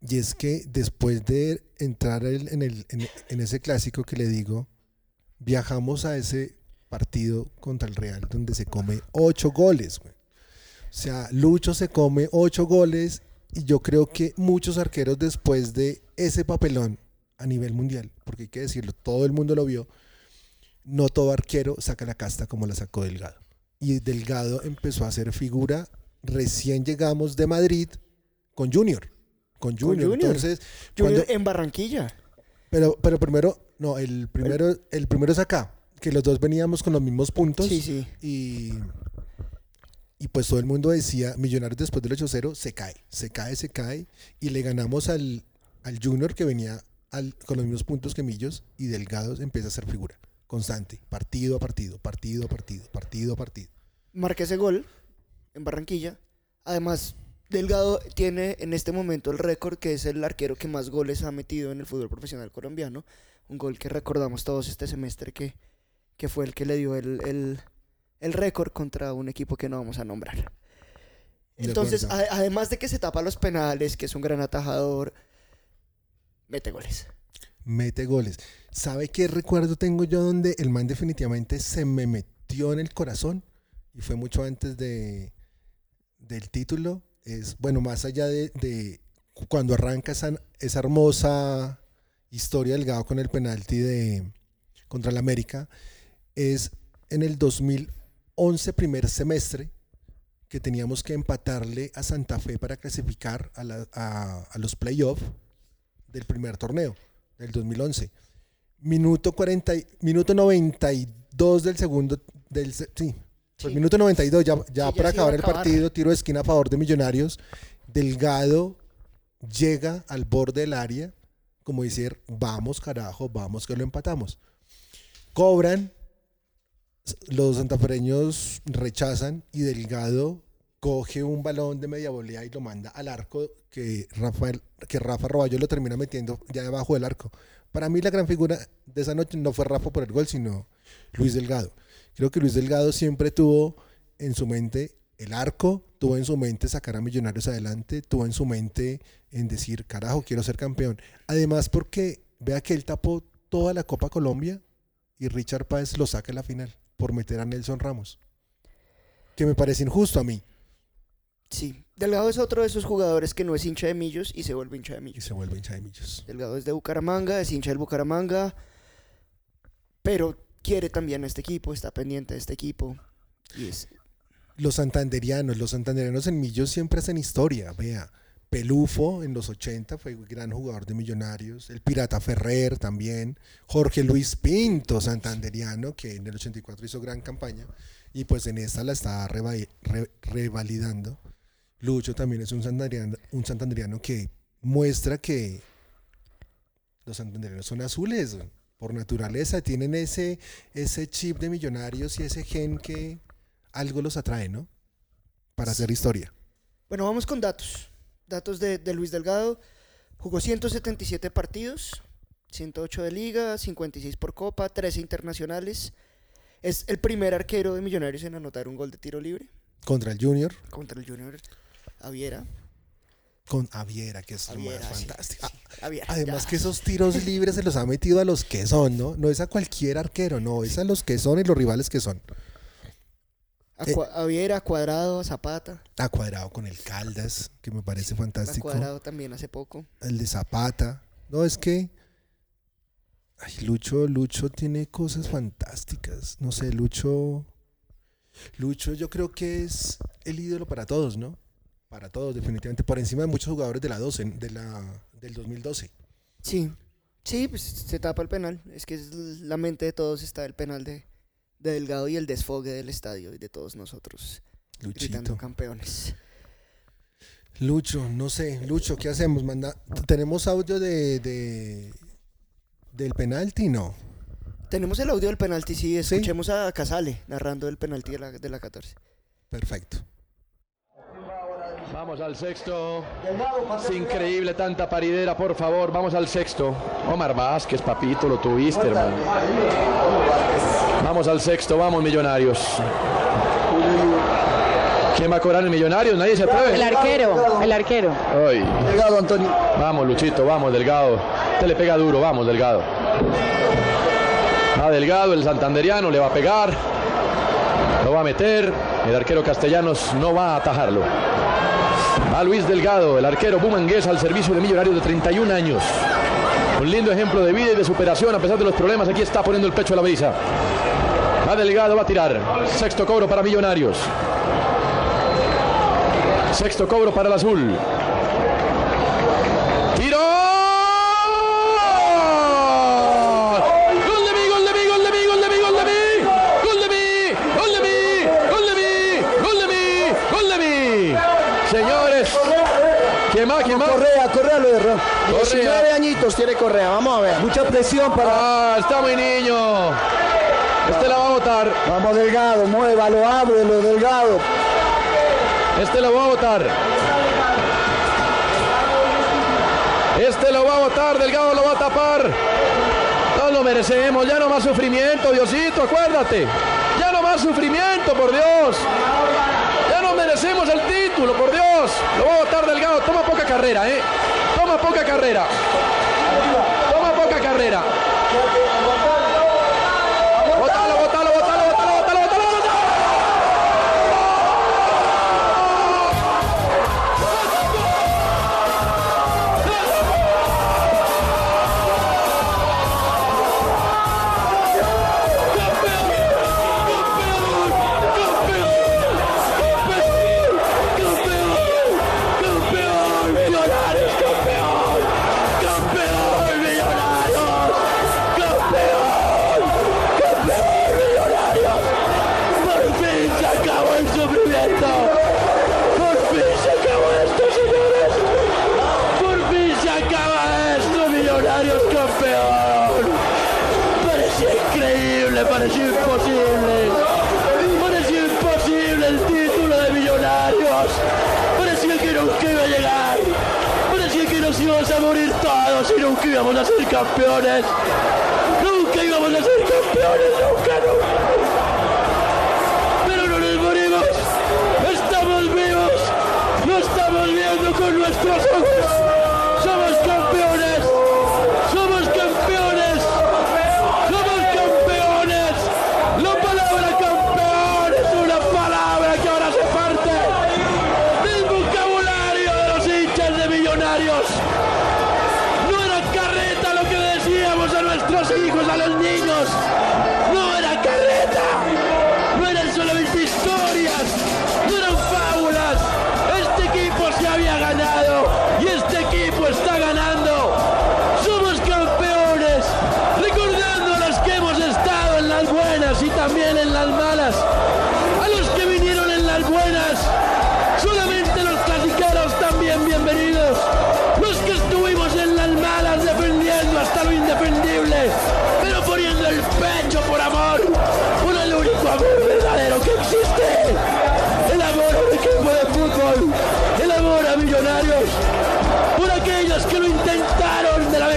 y es que después de entrar en, el, en, ese clásico que le digo, viajamos a ese partido contra el Real donde se come ocho goles. güey. O sea, Lucho se come ocho goles y yo creo que muchos arqueros después de ese papelón a nivel mundial, porque hay que decirlo, todo el mundo lo vio, no todo arquero saca la casta como la sacó Delgado. Y Delgado empezó a hacer figura, recién llegamos de Madrid con Junior. Con Con Junior. Entonces, Junior cuando- en Barranquilla. pero, pero primero, no, el primero, el primero es acá, que los dos veníamos con los mismos puntos. Sí, sí. Y, y pues todo el mundo decía, Millonarios después del 8-0 se cae, se cae, se cae. Y le ganamos al, al Junior que venía al- con los mismos puntos que Millos y Delgados empieza a ser figura constante, partido a partido, partido a partido, partido a partido. marca ese gol en Barranquilla. Además, Delgado tiene en este momento el récord que es el arquero que más goles ha metido en el fútbol profesional colombiano. Un gol que recordamos todos este semestre que, que fue el que le dio el, el, el récord contra un equipo que no vamos a nombrar. Entonces, a- además de que se tapa los penales, que es un gran atajador, mete goles. mete goles. ¿Sabe qué recuerdo tengo yo donde el man definitivamente se me metió en el corazón? Y fue mucho antes de, del título. Es, bueno, más allá de, cuando arranca esa, hermosa historia del Gao con el penalti de, contra el América, es en el 2011, primer semestre, que teníamos que empatarle a Santa Fe para clasificar a, a- los playoffs del primer torneo del 2011. Minuto 40, y- minuto 92 del segundo, del, sí, pues minuto 92, ya, ya Sí, para acabar el acabar. partido, tiro de esquina a favor de Millonarios. Delgado llega al borde del área, como decir, vamos carajo, vamos que lo empatamos. Cobran, los santafereños rechazan y Delgado coge un balón de media volea y lo manda al arco que Rafael, que Rafa Roballo lo termina metiendo ya debajo del arco. Para mí la gran figura de esa noche no fue Rafa por el gol, sino Luis Delgado. Creo que Luis Delgado siempre tuvo en su mente el arco, tuvo en su mente sacar a Millonarios adelante, tuvo en su mente en decir, carajo, quiero ser campeón. Además porque vea que él tapó toda la Copa Colombia y Richard Páez lo saca en la final por meter a Nelson Ramos. Que me parece injusto a mí. Sí. Delgado es otro de esos jugadores que no es hincha de Millos y se vuelve hincha de Millos. Y se vuelve hincha de Millos. Delgado es de Bucaramanga, es hincha del Bucaramanga, pero quiere también este equipo, está pendiente de este equipo. Los santanderianos, los santanderianos en Millos siempre hacen historia, vea. Pelufo en los 80 fue gran jugador de Millonarios. El Pirata Ferrer también. Jorge Luis Pinto, santanderiano, que en el 84 hizo gran campaña. Y pues en esta la está reva- re- revalidando. Lucho también es un santanderiano, un santanderiano que muestra que los santanderianos son azules por naturaleza. Tienen ese, ese chip de millonarios y ese gen que algo los atrae, ¿no? Para hacer historia. Bueno, vamos con datos. Datos de, de Luis Delgado. Jugó 177 partidos, 108 de liga, 56 por copa, 13 internacionales. Es el primer arquero de Millonarios en anotar un gol de tiro libre Contra el Junior, contra el Junior Aviera. Con Aviera, que es lo Aviera, más sí, fantástico. sí, sí. Aviera, Además ya. que esos tiros libres se los ha metido a los que son, ¿no? No es a cualquier arquero, no, es a los que son y los rivales que son. A Eh, Aviera, a Cuadrado, a Zapata. A cuadrado con el Caldas, que me parece A fantástico. Cuadrado también hace poco. El de Zapata. No, es que. Ay, Lucho, Lucho tiene cosas fantásticas. No sé, Lucho. Lucho, yo creo que es el ídolo para todos, ¿no? Para todos, definitivamente. Por encima de muchos jugadores de la 12, de la, del 2012. Sí, sí, pues se tapa el penal. Es que es la mente de todos está el penal de, de Delgado y el desfogue del estadio y de todos nosotros gritando Luchito. campeones. Lucho, no sé. Lucho, ¿qué hacemos? Manda, ¿Tenemos audio de, de- del penalti? No. Tenemos el audio del penalti, sí, escuchemos a Casale narrando el penalti de la, de la 14. Perfecto. Vamos al sexto. Es increíble tanta paridera, por favor. Vamos al sexto. Omar Vázquez, papito, lo tuviste, hermano. Vamos al sexto, vamos, millonarios. ¿Quién va a cobrar el millonarios? Nadie se atreve. El arquero, el arquero. Ay. Delgado, Antonio. Vamos, Luchito, vamos, Delgado. Usted le pega duro, vamos, Delgado. Va Delgado, el santanderiano, le va a pegar. Lo va a meter. El arquero castellanos no va a atajarlo. Va Luis Delgado, el arquero bumangués al servicio de Millonarios de 31 años. Un lindo ejemplo de vida y de superación a pesar de los problemas. Aquí está poniendo el pecho a la brisa. Va Delgado, va a tirar. Sexto cobro para Millonarios. Sexto cobro para el azul. ¡Tiro! ¡Gol de mí, gol de mí, gol de mí, gol de mí, gol de mí! ¡Gol de mí! ¡Gol de mí! ¡Gol de mí! ¡Gol de mí! ¡Gol de mí! Señores, ¿quién más? ¿Quién más? Correa, Correa lo erró. Correa. 19 añitos tiene Correa, vamos a ver. Mucha presión para. Ah, está muy niño. Este la va a votar. Vamos, Delgado, muévalo, ábrelo, Delgado. Este lo va a votar. Este lo va a votar, Delgado lo va a tapar. No lo merecemos, ya no más sufrimiento, Diosito, acuérdate. Ya no más sufrimiento, por Dios. Ya no merecemos el título, por Dios. Lo va a votar Delgado, toma poca carrera, ¿eh? Toma poca carrera. Toma poca carrera. Íbamos a morir todos y nunca íbamos a ser campeones. Nunca íbamos a ser campeones, nunca, nunca. Pero no nos morimos. Estamos vivos. Lo estamos viendo con nuestros ojos.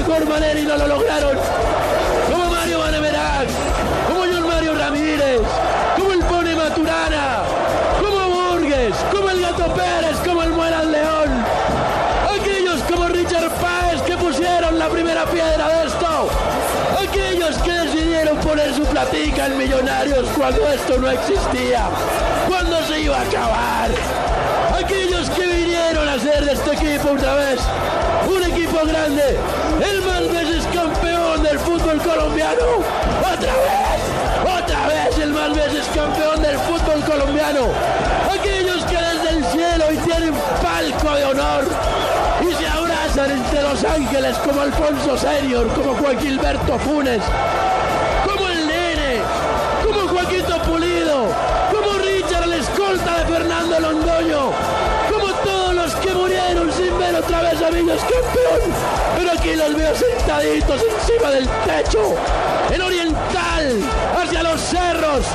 Mejor manera y no lo lograron. Como Mario Vanemerán. Como John Mario Ramírez. Como el Pone Maturana. Como Burgues. Como el Gato Pérez. Como el Muelas León. Aquellos como Richard Páez que pusieron la primera piedra de esto. Aquellos que decidieron poner su platica en millonarios cuando esto no existía. Cuando se iba a acabar. Aquellos que vinieron a hacer de este equipo otra vez grande. El más veces campeón del fútbol colombiano. Otra vez. Otra vez el más veces campeón del fútbol colombiano. Aquellos que desde el cielo y tienen palco de honor y se abrazan entre los ángeles como Alfonso Senior, como Juan Gilberto Funes, otra vez a Villas campeón. Pero aquí los veo sentaditos encima del techo, en Oriental, hacia los cerros,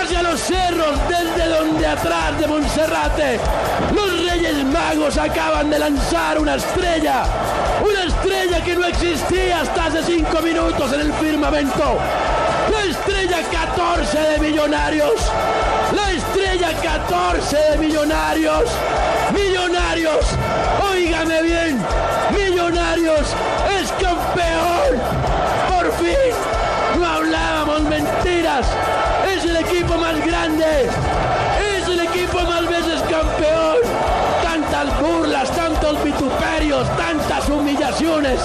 hacia los cerros, desde donde atrás de Monserrate, los Reyes Magos acaban de lanzar una estrella, una estrella que no existía hasta hace cinco minutos en el firmamento. La estrella 14 de Millonarios. La estrella 14 de Millonarios. Millonarios. Óigame bien. Millonarios es campeón. Por fin. No hablábamos mentiras. Es el equipo más grande. Es el equipo más veces campeón. Tantas burlas, tantos vituperios, tantas humillaciones.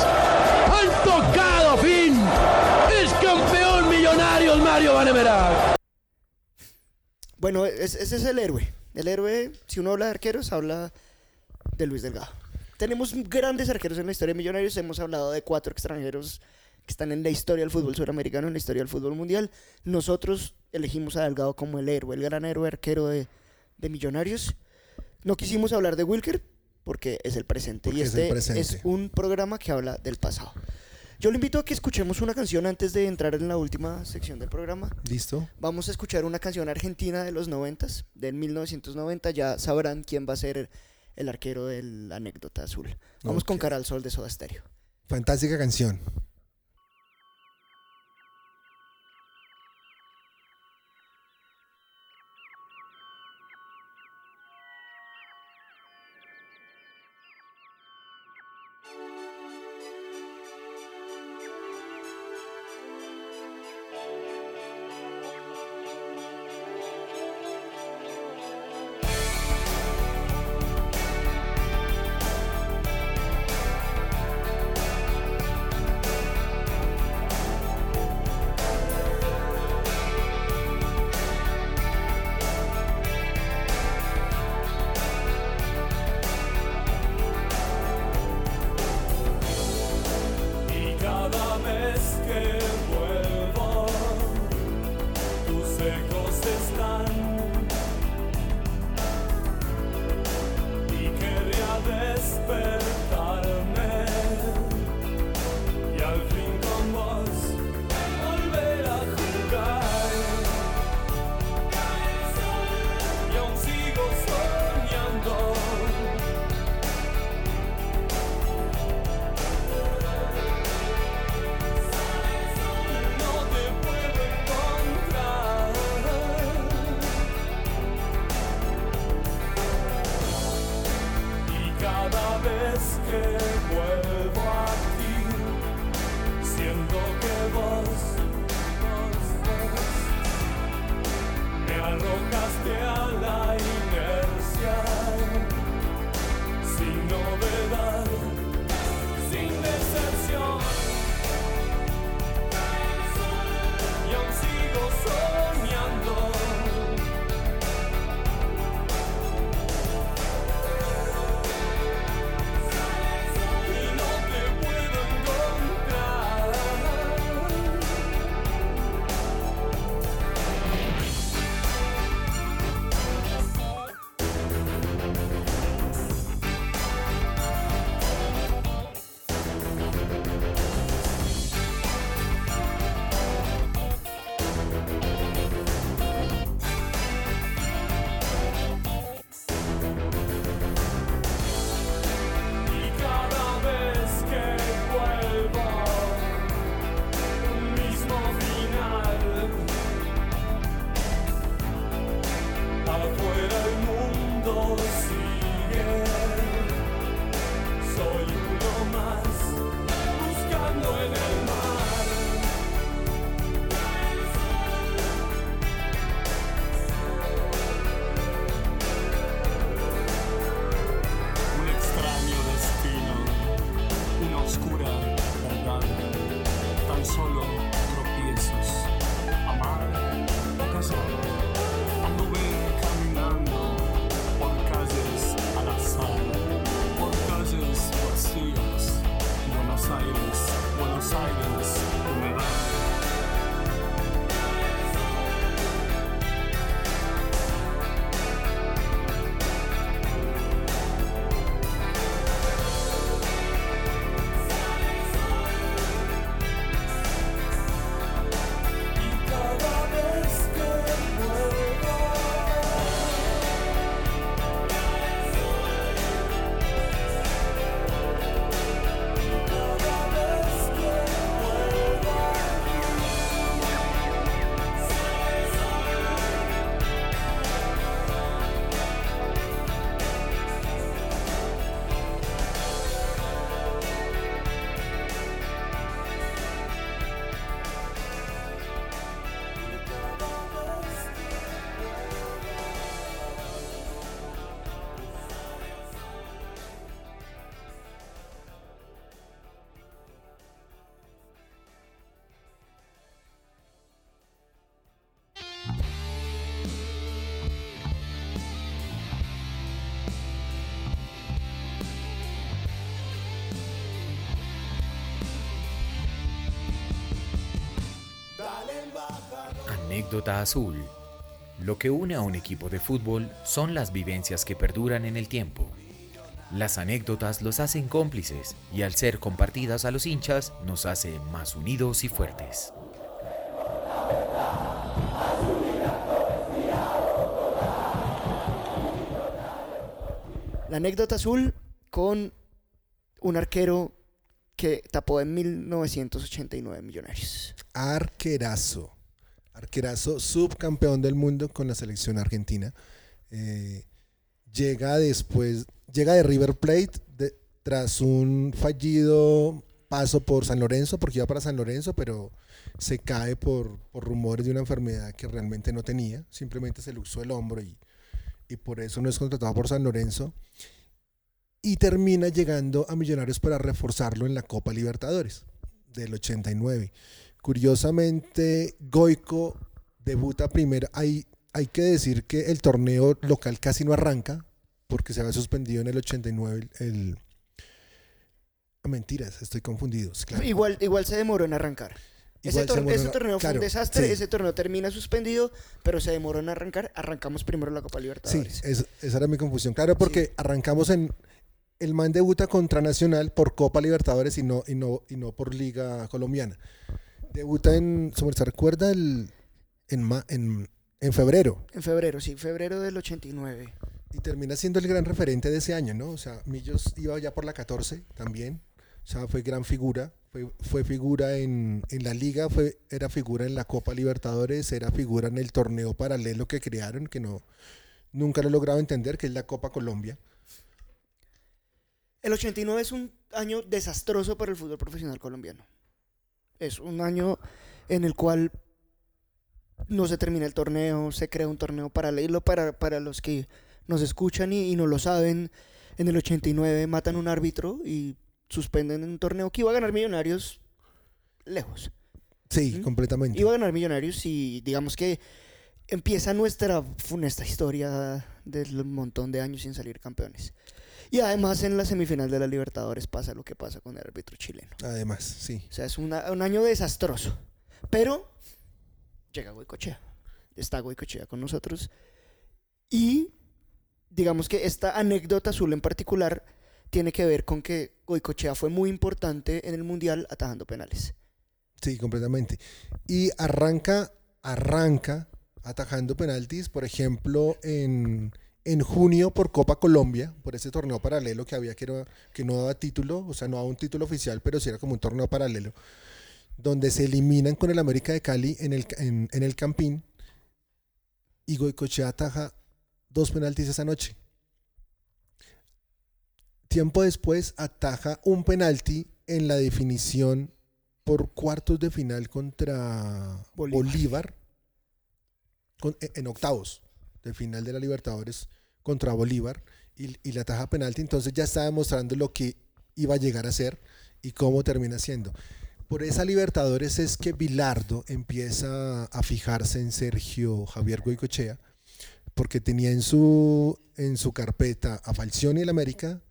Han tocado fin. Es campeón Millonarios Mario Vanemerá. Bueno, es- ese es el héroe. El héroe, si uno habla de arqueros, habla de Luis Delgado. Tenemos grandes arqueros en la historia de Millonarios. Hemos hablado de cuatro extranjeros que están en la historia del fútbol suramericano, en la historia del fútbol mundial. Nosotros elegimos a Delgado como el héroe, el gran héroe arquero de, de Millonarios. No quisimos hablar de Wilker porque es el presente. Porque y es este presente. es un programa que habla del pasado. Yo le invito a que escuchemos una canción antes de entrar en la última sección del programa. ¿Listo? Vamos a escuchar una canción argentina de los 90, del 1990. Ya sabrán quién va a ser el arquero de la anécdota azul. Vamos con Cara al Sol de Soda Stereo. Fantástica canción. Anécdota azul. Lo que une a un equipo de fútbol son las vivencias que perduran en el tiempo. Las anécdotas los hacen cómplices y al ser compartidas a los hinchas nos hace más unidos y fuertes. La anécdota azul con un arquero que tapó en 1989 Millonarios. Arquerazo. Arquerazo, subcampeón del mundo con la selección argentina. Eh, llega después, llega de River Plate tras un fallido paso por San Lorenzo, porque iba para San Lorenzo, pero se cae por, por rumores de una enfermedad que realmente no tenía. Simplemente se luxó el hombro y, y por eso no es contratado por San Lorenzo. Y termina llegando a Millonarios para reforzarlo en la Copa Libertadores del 89. Curiosamente, Goico debuta primero. Hay, hay que decir que el torneo local casi no arranca porque se había suspendido en el 89 el... el- Ah, Mentiras, estoy confundido. claro. Igual, igual se demoró en arrancar. Ese, tor- demoró torneo fue claro, un desastre, sí. ese torneo termina suspendido, pero se demoró en arrancar. Arrancamos primero la Copa Sí, Libertadores. es- esa era mi confusión. Claro, porque arrancamos en. El man debuta contra Nacional por Copa Libertadores y no, y no, y no por Liga Colombiana. Debuta en. ¿Se recuerda? El, en, ma- en, en febrero. En febrero, sí, febrero del 89. Y termina siendo el gran referente de ese año, ¿no? O sea, Millos iba ya por la 14 también. O sea, fue gran figura. Fue, fue figura en, en la liga, fue, era figura en la Copa Libertadores, era figura en el torneo paralelo que crearon, que no nunca lo he logrado entender, que es la Copa Colombia. El 89 es un año desastroso para el fútbol profesional colombiano. Es un año en el cual no se termina el torneo, se crea un torneo paralelo para, para los que nos escuchan y, y no lo saben. En el 89 matan un árbitro y suspenden un torneo que iba a ganar Millonarios lejos. Sí, completamente. Iba a ganar Millonarios y digamos que empieza nuestra funesta historia del montón de años sin salir campeones. Y además en la semifinal de la Libertadores pasa lo que pasa con el árbitro chileno. Además, sí. O sea, es una- un año desastroso. Pero llega Goicochea. Está Goicochea con nosotros. Y digamos que esta anécdota azul en particular tiene que ver con que Goicochea fue muy importante en el Mundial atajando penales. Sí, completamente. Y arranca, arranca atajando penaltis, por ejemplo, en, en junio por Copa Colombia, por ese torneo paralelo que había que, era- que no daba título, o sea, no daba un título oficial, pero sí era como un torneo paralelo, donde se eliminan con el América de Cali en el, en, en el Campín y Goicochea ataja dos penaltis esa noche. Tiempo después ataja un penalti en la definición por cuartos de final contra Bolívar. Bolívar, con- en- en octavos de final de la Libertadores contra Bolívar y, la ataja penalti, entonces ya está demostrando lo que iba a llegar a ser y cómo termina siendo. Por esa Libertadores es que Bilardo empieza a fijarse en Sergio Javier Goicochea, porque tenía en su, en su carpeta a Falcioni el América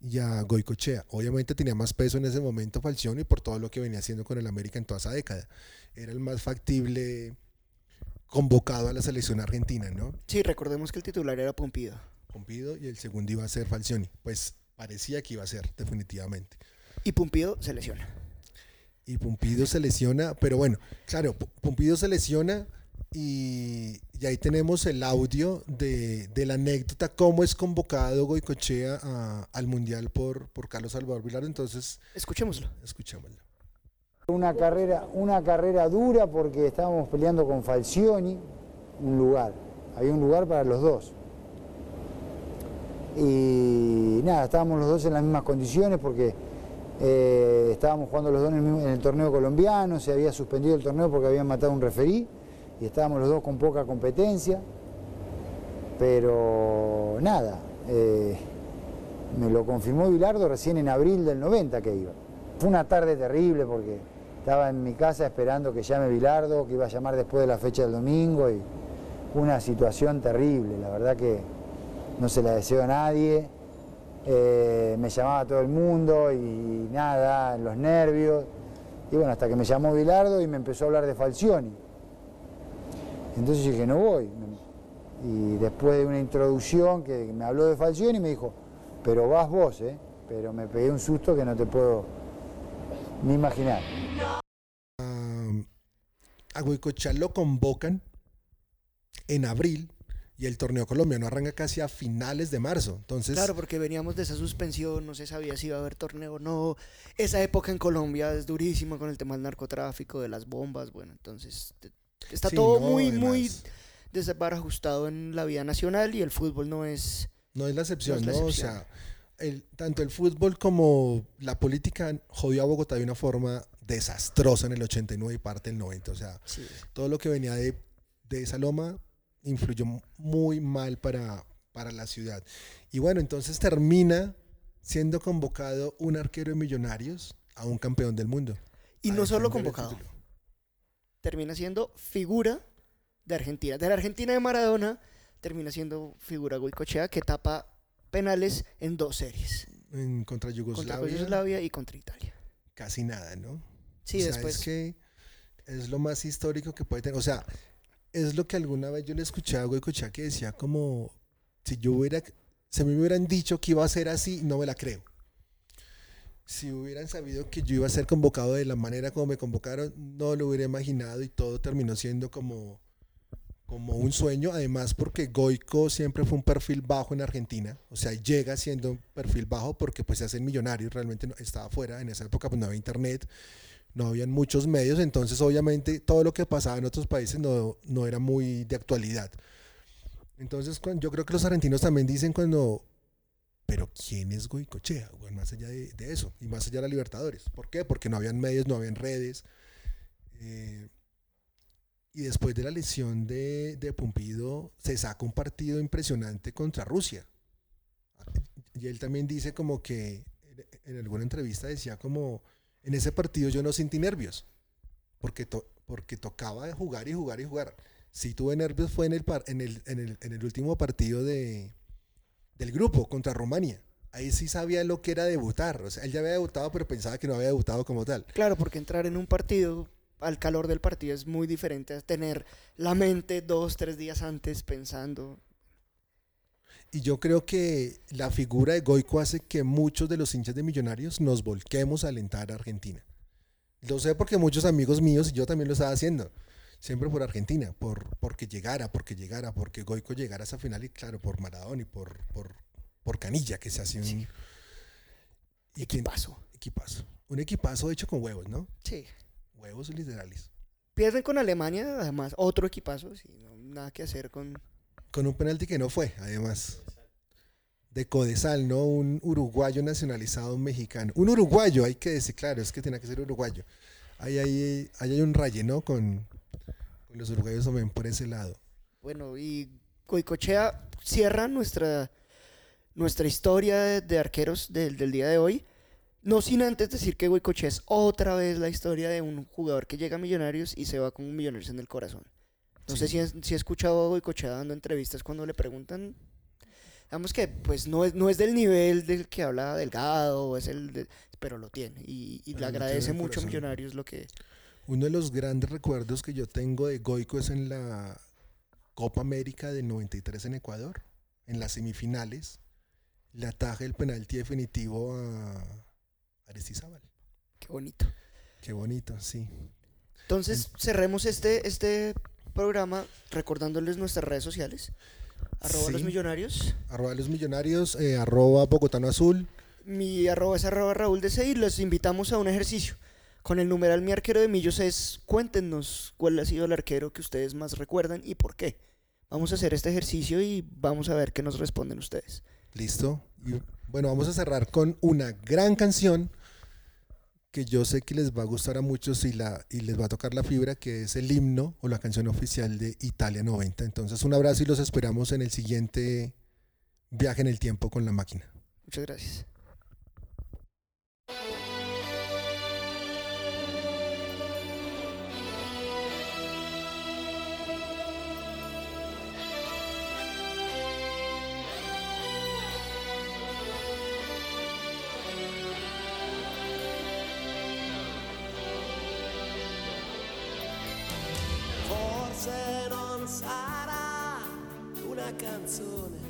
y a Goicochea. Obviamente tenía más peso en ese momento Falcioni por todo lo que venía haciendo con el América en toda esa década. Era el más factible convocado a la selección argentina, ¿no? Sí, recordemos que el titular era Pompido. Pompido y el segundo iba a ser Falcioni. Pues parecía que iba a ser, definitivamente. Y Pumpido se lesiona. Y Pumpido se lesiona, pero bueno, claro, Pumpido se lesiona y, y ahí tenemos el audio de, de la anécdota, cómo es convocado Goicochea a- al Mundial por, por Carlos Salvador Vilar. Entonces, escuchémoslo. Escuchémoslo. Una carrera, una carrera dura porque estábamos peleando con Falcioni, un lugar. Había un lugar para los dos. Y nada, estábamos los dos en las mismas condiciones porque eh, estábamos jugando los dos en el, torneo colombiano, se había suspendido el torneo porque habían matado un referí y estábamos los dos con poca competencia. Pero nada, eh, me lo confirmó Bilardo recién en abril del 90 que iba. Fue una tarde terrible porque estaba en mi casa esperando que llame Bilardo, que iba a llamar después de la fecha del domingo y una situación terrible, la verdad que no se la deseo a nadie. Eh, me llamaba todo el mundo y nada, los nervios. Y bueno, hasta que me llamó Bilardo y me empezó a hablar de Falcioni. Entonces dije, no voy. Y después de una introducción que me habló de Falcioni me dijo, pero vas vos, ¿eh? Pero me pegué un susto que no te puedo ni imaginar. A Goicochea lo convocan en abril y el torneo colombiano arranca casi a finales de marzo. Entonces, Claro, porque veníamos de esa suspensión, no se sabía si iba a haber torneo o no. Esa época en Colombia es durísima con el tema del narcotráfico, de las bombas, bueno, entonces está Sí, todo no, muy, muy además. desbarajustado en la vida nacional y el fútbol no es... no es la excepción, No ¿no? es la O excepción. sea, el- tanto el fútbol como la política jodió a Bogotá de una forma desastrosa en el 89 y parte del 90. O sea, Sí. todo lo que venía de, de esa loma influyó muy mal para, para la ciudad. Y bueno, entonces termina siendo convocado un arquero de Millonarios a un campeón del mundo. Y no solo convocado. Termina siendo figura de Argentina. De la Argentina de Maradona termina siendo figura Goicochea que tapa penales en dos series. En contra Contra Yugoslavia, Yugoslavia y contra Italia. casi nada, ¿no? Sí, O sea, después- Es que es lo más histórico que puede tener. O sea, es lo que alguna vez yo le escuché a Goicochea que decía como, si yo hubiera, si me hubieran dicho que iba a ser así, no me la creo. Si hubieran sabido que yo iba a ser convocado de la manera como me convocaron, no lo hubiera imaginado y todo terminó siendo como, como un sueño. Además, porque Goico siempre fue un perfil bajo en Argentina. O sea, llega siendo un perfil bajo porque pues se hacen millonarios. Realmente estaba afuera. En esa época pues no había internet, no habían muchos medios. Entonces, obviamente, todo lo que pasaba en otros países no, no era muy de actualidad. Entonces, yo creo que los argentinos también dicen cuando, pero ¿quién es Goicochea? Bueno, más allá de, de eso, y más allá de la Libertadores. ¿Por qué? Porque no habían medios, no habían redes. Eh, y después de la lesión de, de Pumpido, se saca un partido impresionante contra Rusia. Y él también dice como que, en alguna entrevista decía como, en ese partido yo no sentí nervios, porque, to- porque tocaba jugar y jugar y jugar. Si tuve nervios fue en el, par- en el, en el, en el último partido de, del grupo contra Rumania. Ahí sí sabía lo que era debutar. O sea, él ya había debutado, pero pensaba que no había debutado como tal. Claro, porque entrar en un partido al calor del partido es muy diferente a tener la mente dos, tres días antes pensando. Y yo creo que la figura de Goico hace que muchos de los hinchas de Millonarios nos volquemos a alentar a Argentina. Lo sé porque muchos amigos míos y yo también lo estaba haciendo. Siempre por Argentina, por porque llegara, porque llegara, porque Goico llegara a esa final y claro, por Maradona y por, por, por Canilla, que se hace un y Equipazo. equipazo. Un equipazo hecho con huevos, ¿no? Sí. Huevos literales. Pierden con Alemania, además, otro equipazo, sí, no, nada que hacer con... Con un penalti que no fue, además. De Codesal, ¿no? Un uruguayo nacionalizado mexicano. Un uruguayo, hay que decir, claro, es que tenía que ser uruguayo. Ahí hay, ahí hay un raye, ¿no? Con, con los uruguayos también por ese lado. Bueno, y Goicochea cierra nuestra, nuestra historia de, de arqueros del, del día de hoy. No sin antes decir que Goicochea es otra vez la historia de un jugador que llega a Millonarios y se va con Millonarios en el corazón. No sé si, si he escuchado a Goicochea dando entrevistas cuando le preguntan. Digamos que pues no es, no es del nivel del que habla Delgado, es el de- pero lo tiene. Y, y le tiene agradece mucho a. Millonarios lo que... Uno de los grandes recuerdos que yo tengo de Goico es en la Copa América del 93 en Ecuador, en las semifinales. Le ataja el penalti definitivo a Aristizábal. Qué bonito. Qué bonito, sí. Entonces, cerremos este, este programa recordándoles nuestras redes sociales. Arroba los Sí. millonarios. Arroba los millonarios, eh, arroba Bogotano Azul. Mi arroba es arroba Raúl DC y los invitamos a un ejercicio. Con el numeral Mi Arquero de Millos es cuéntenos cuál ha sido el arquero que ustedes más recuerdan y por qué. Vamos a hacer este ejercicio y vamos a ver qué nos responden ustedes. Listo. Bueno, vamos a cerrar con una gran canción que yo sé que les va a gustar a muchos y, la, y les va a tocar la fibra, que es el himno o la canción oficial de Italia 90. Entonces, un abrazo y los esperamos en el siguiente viaje en el tiempo con la máquina. Muchas gracias. Canzone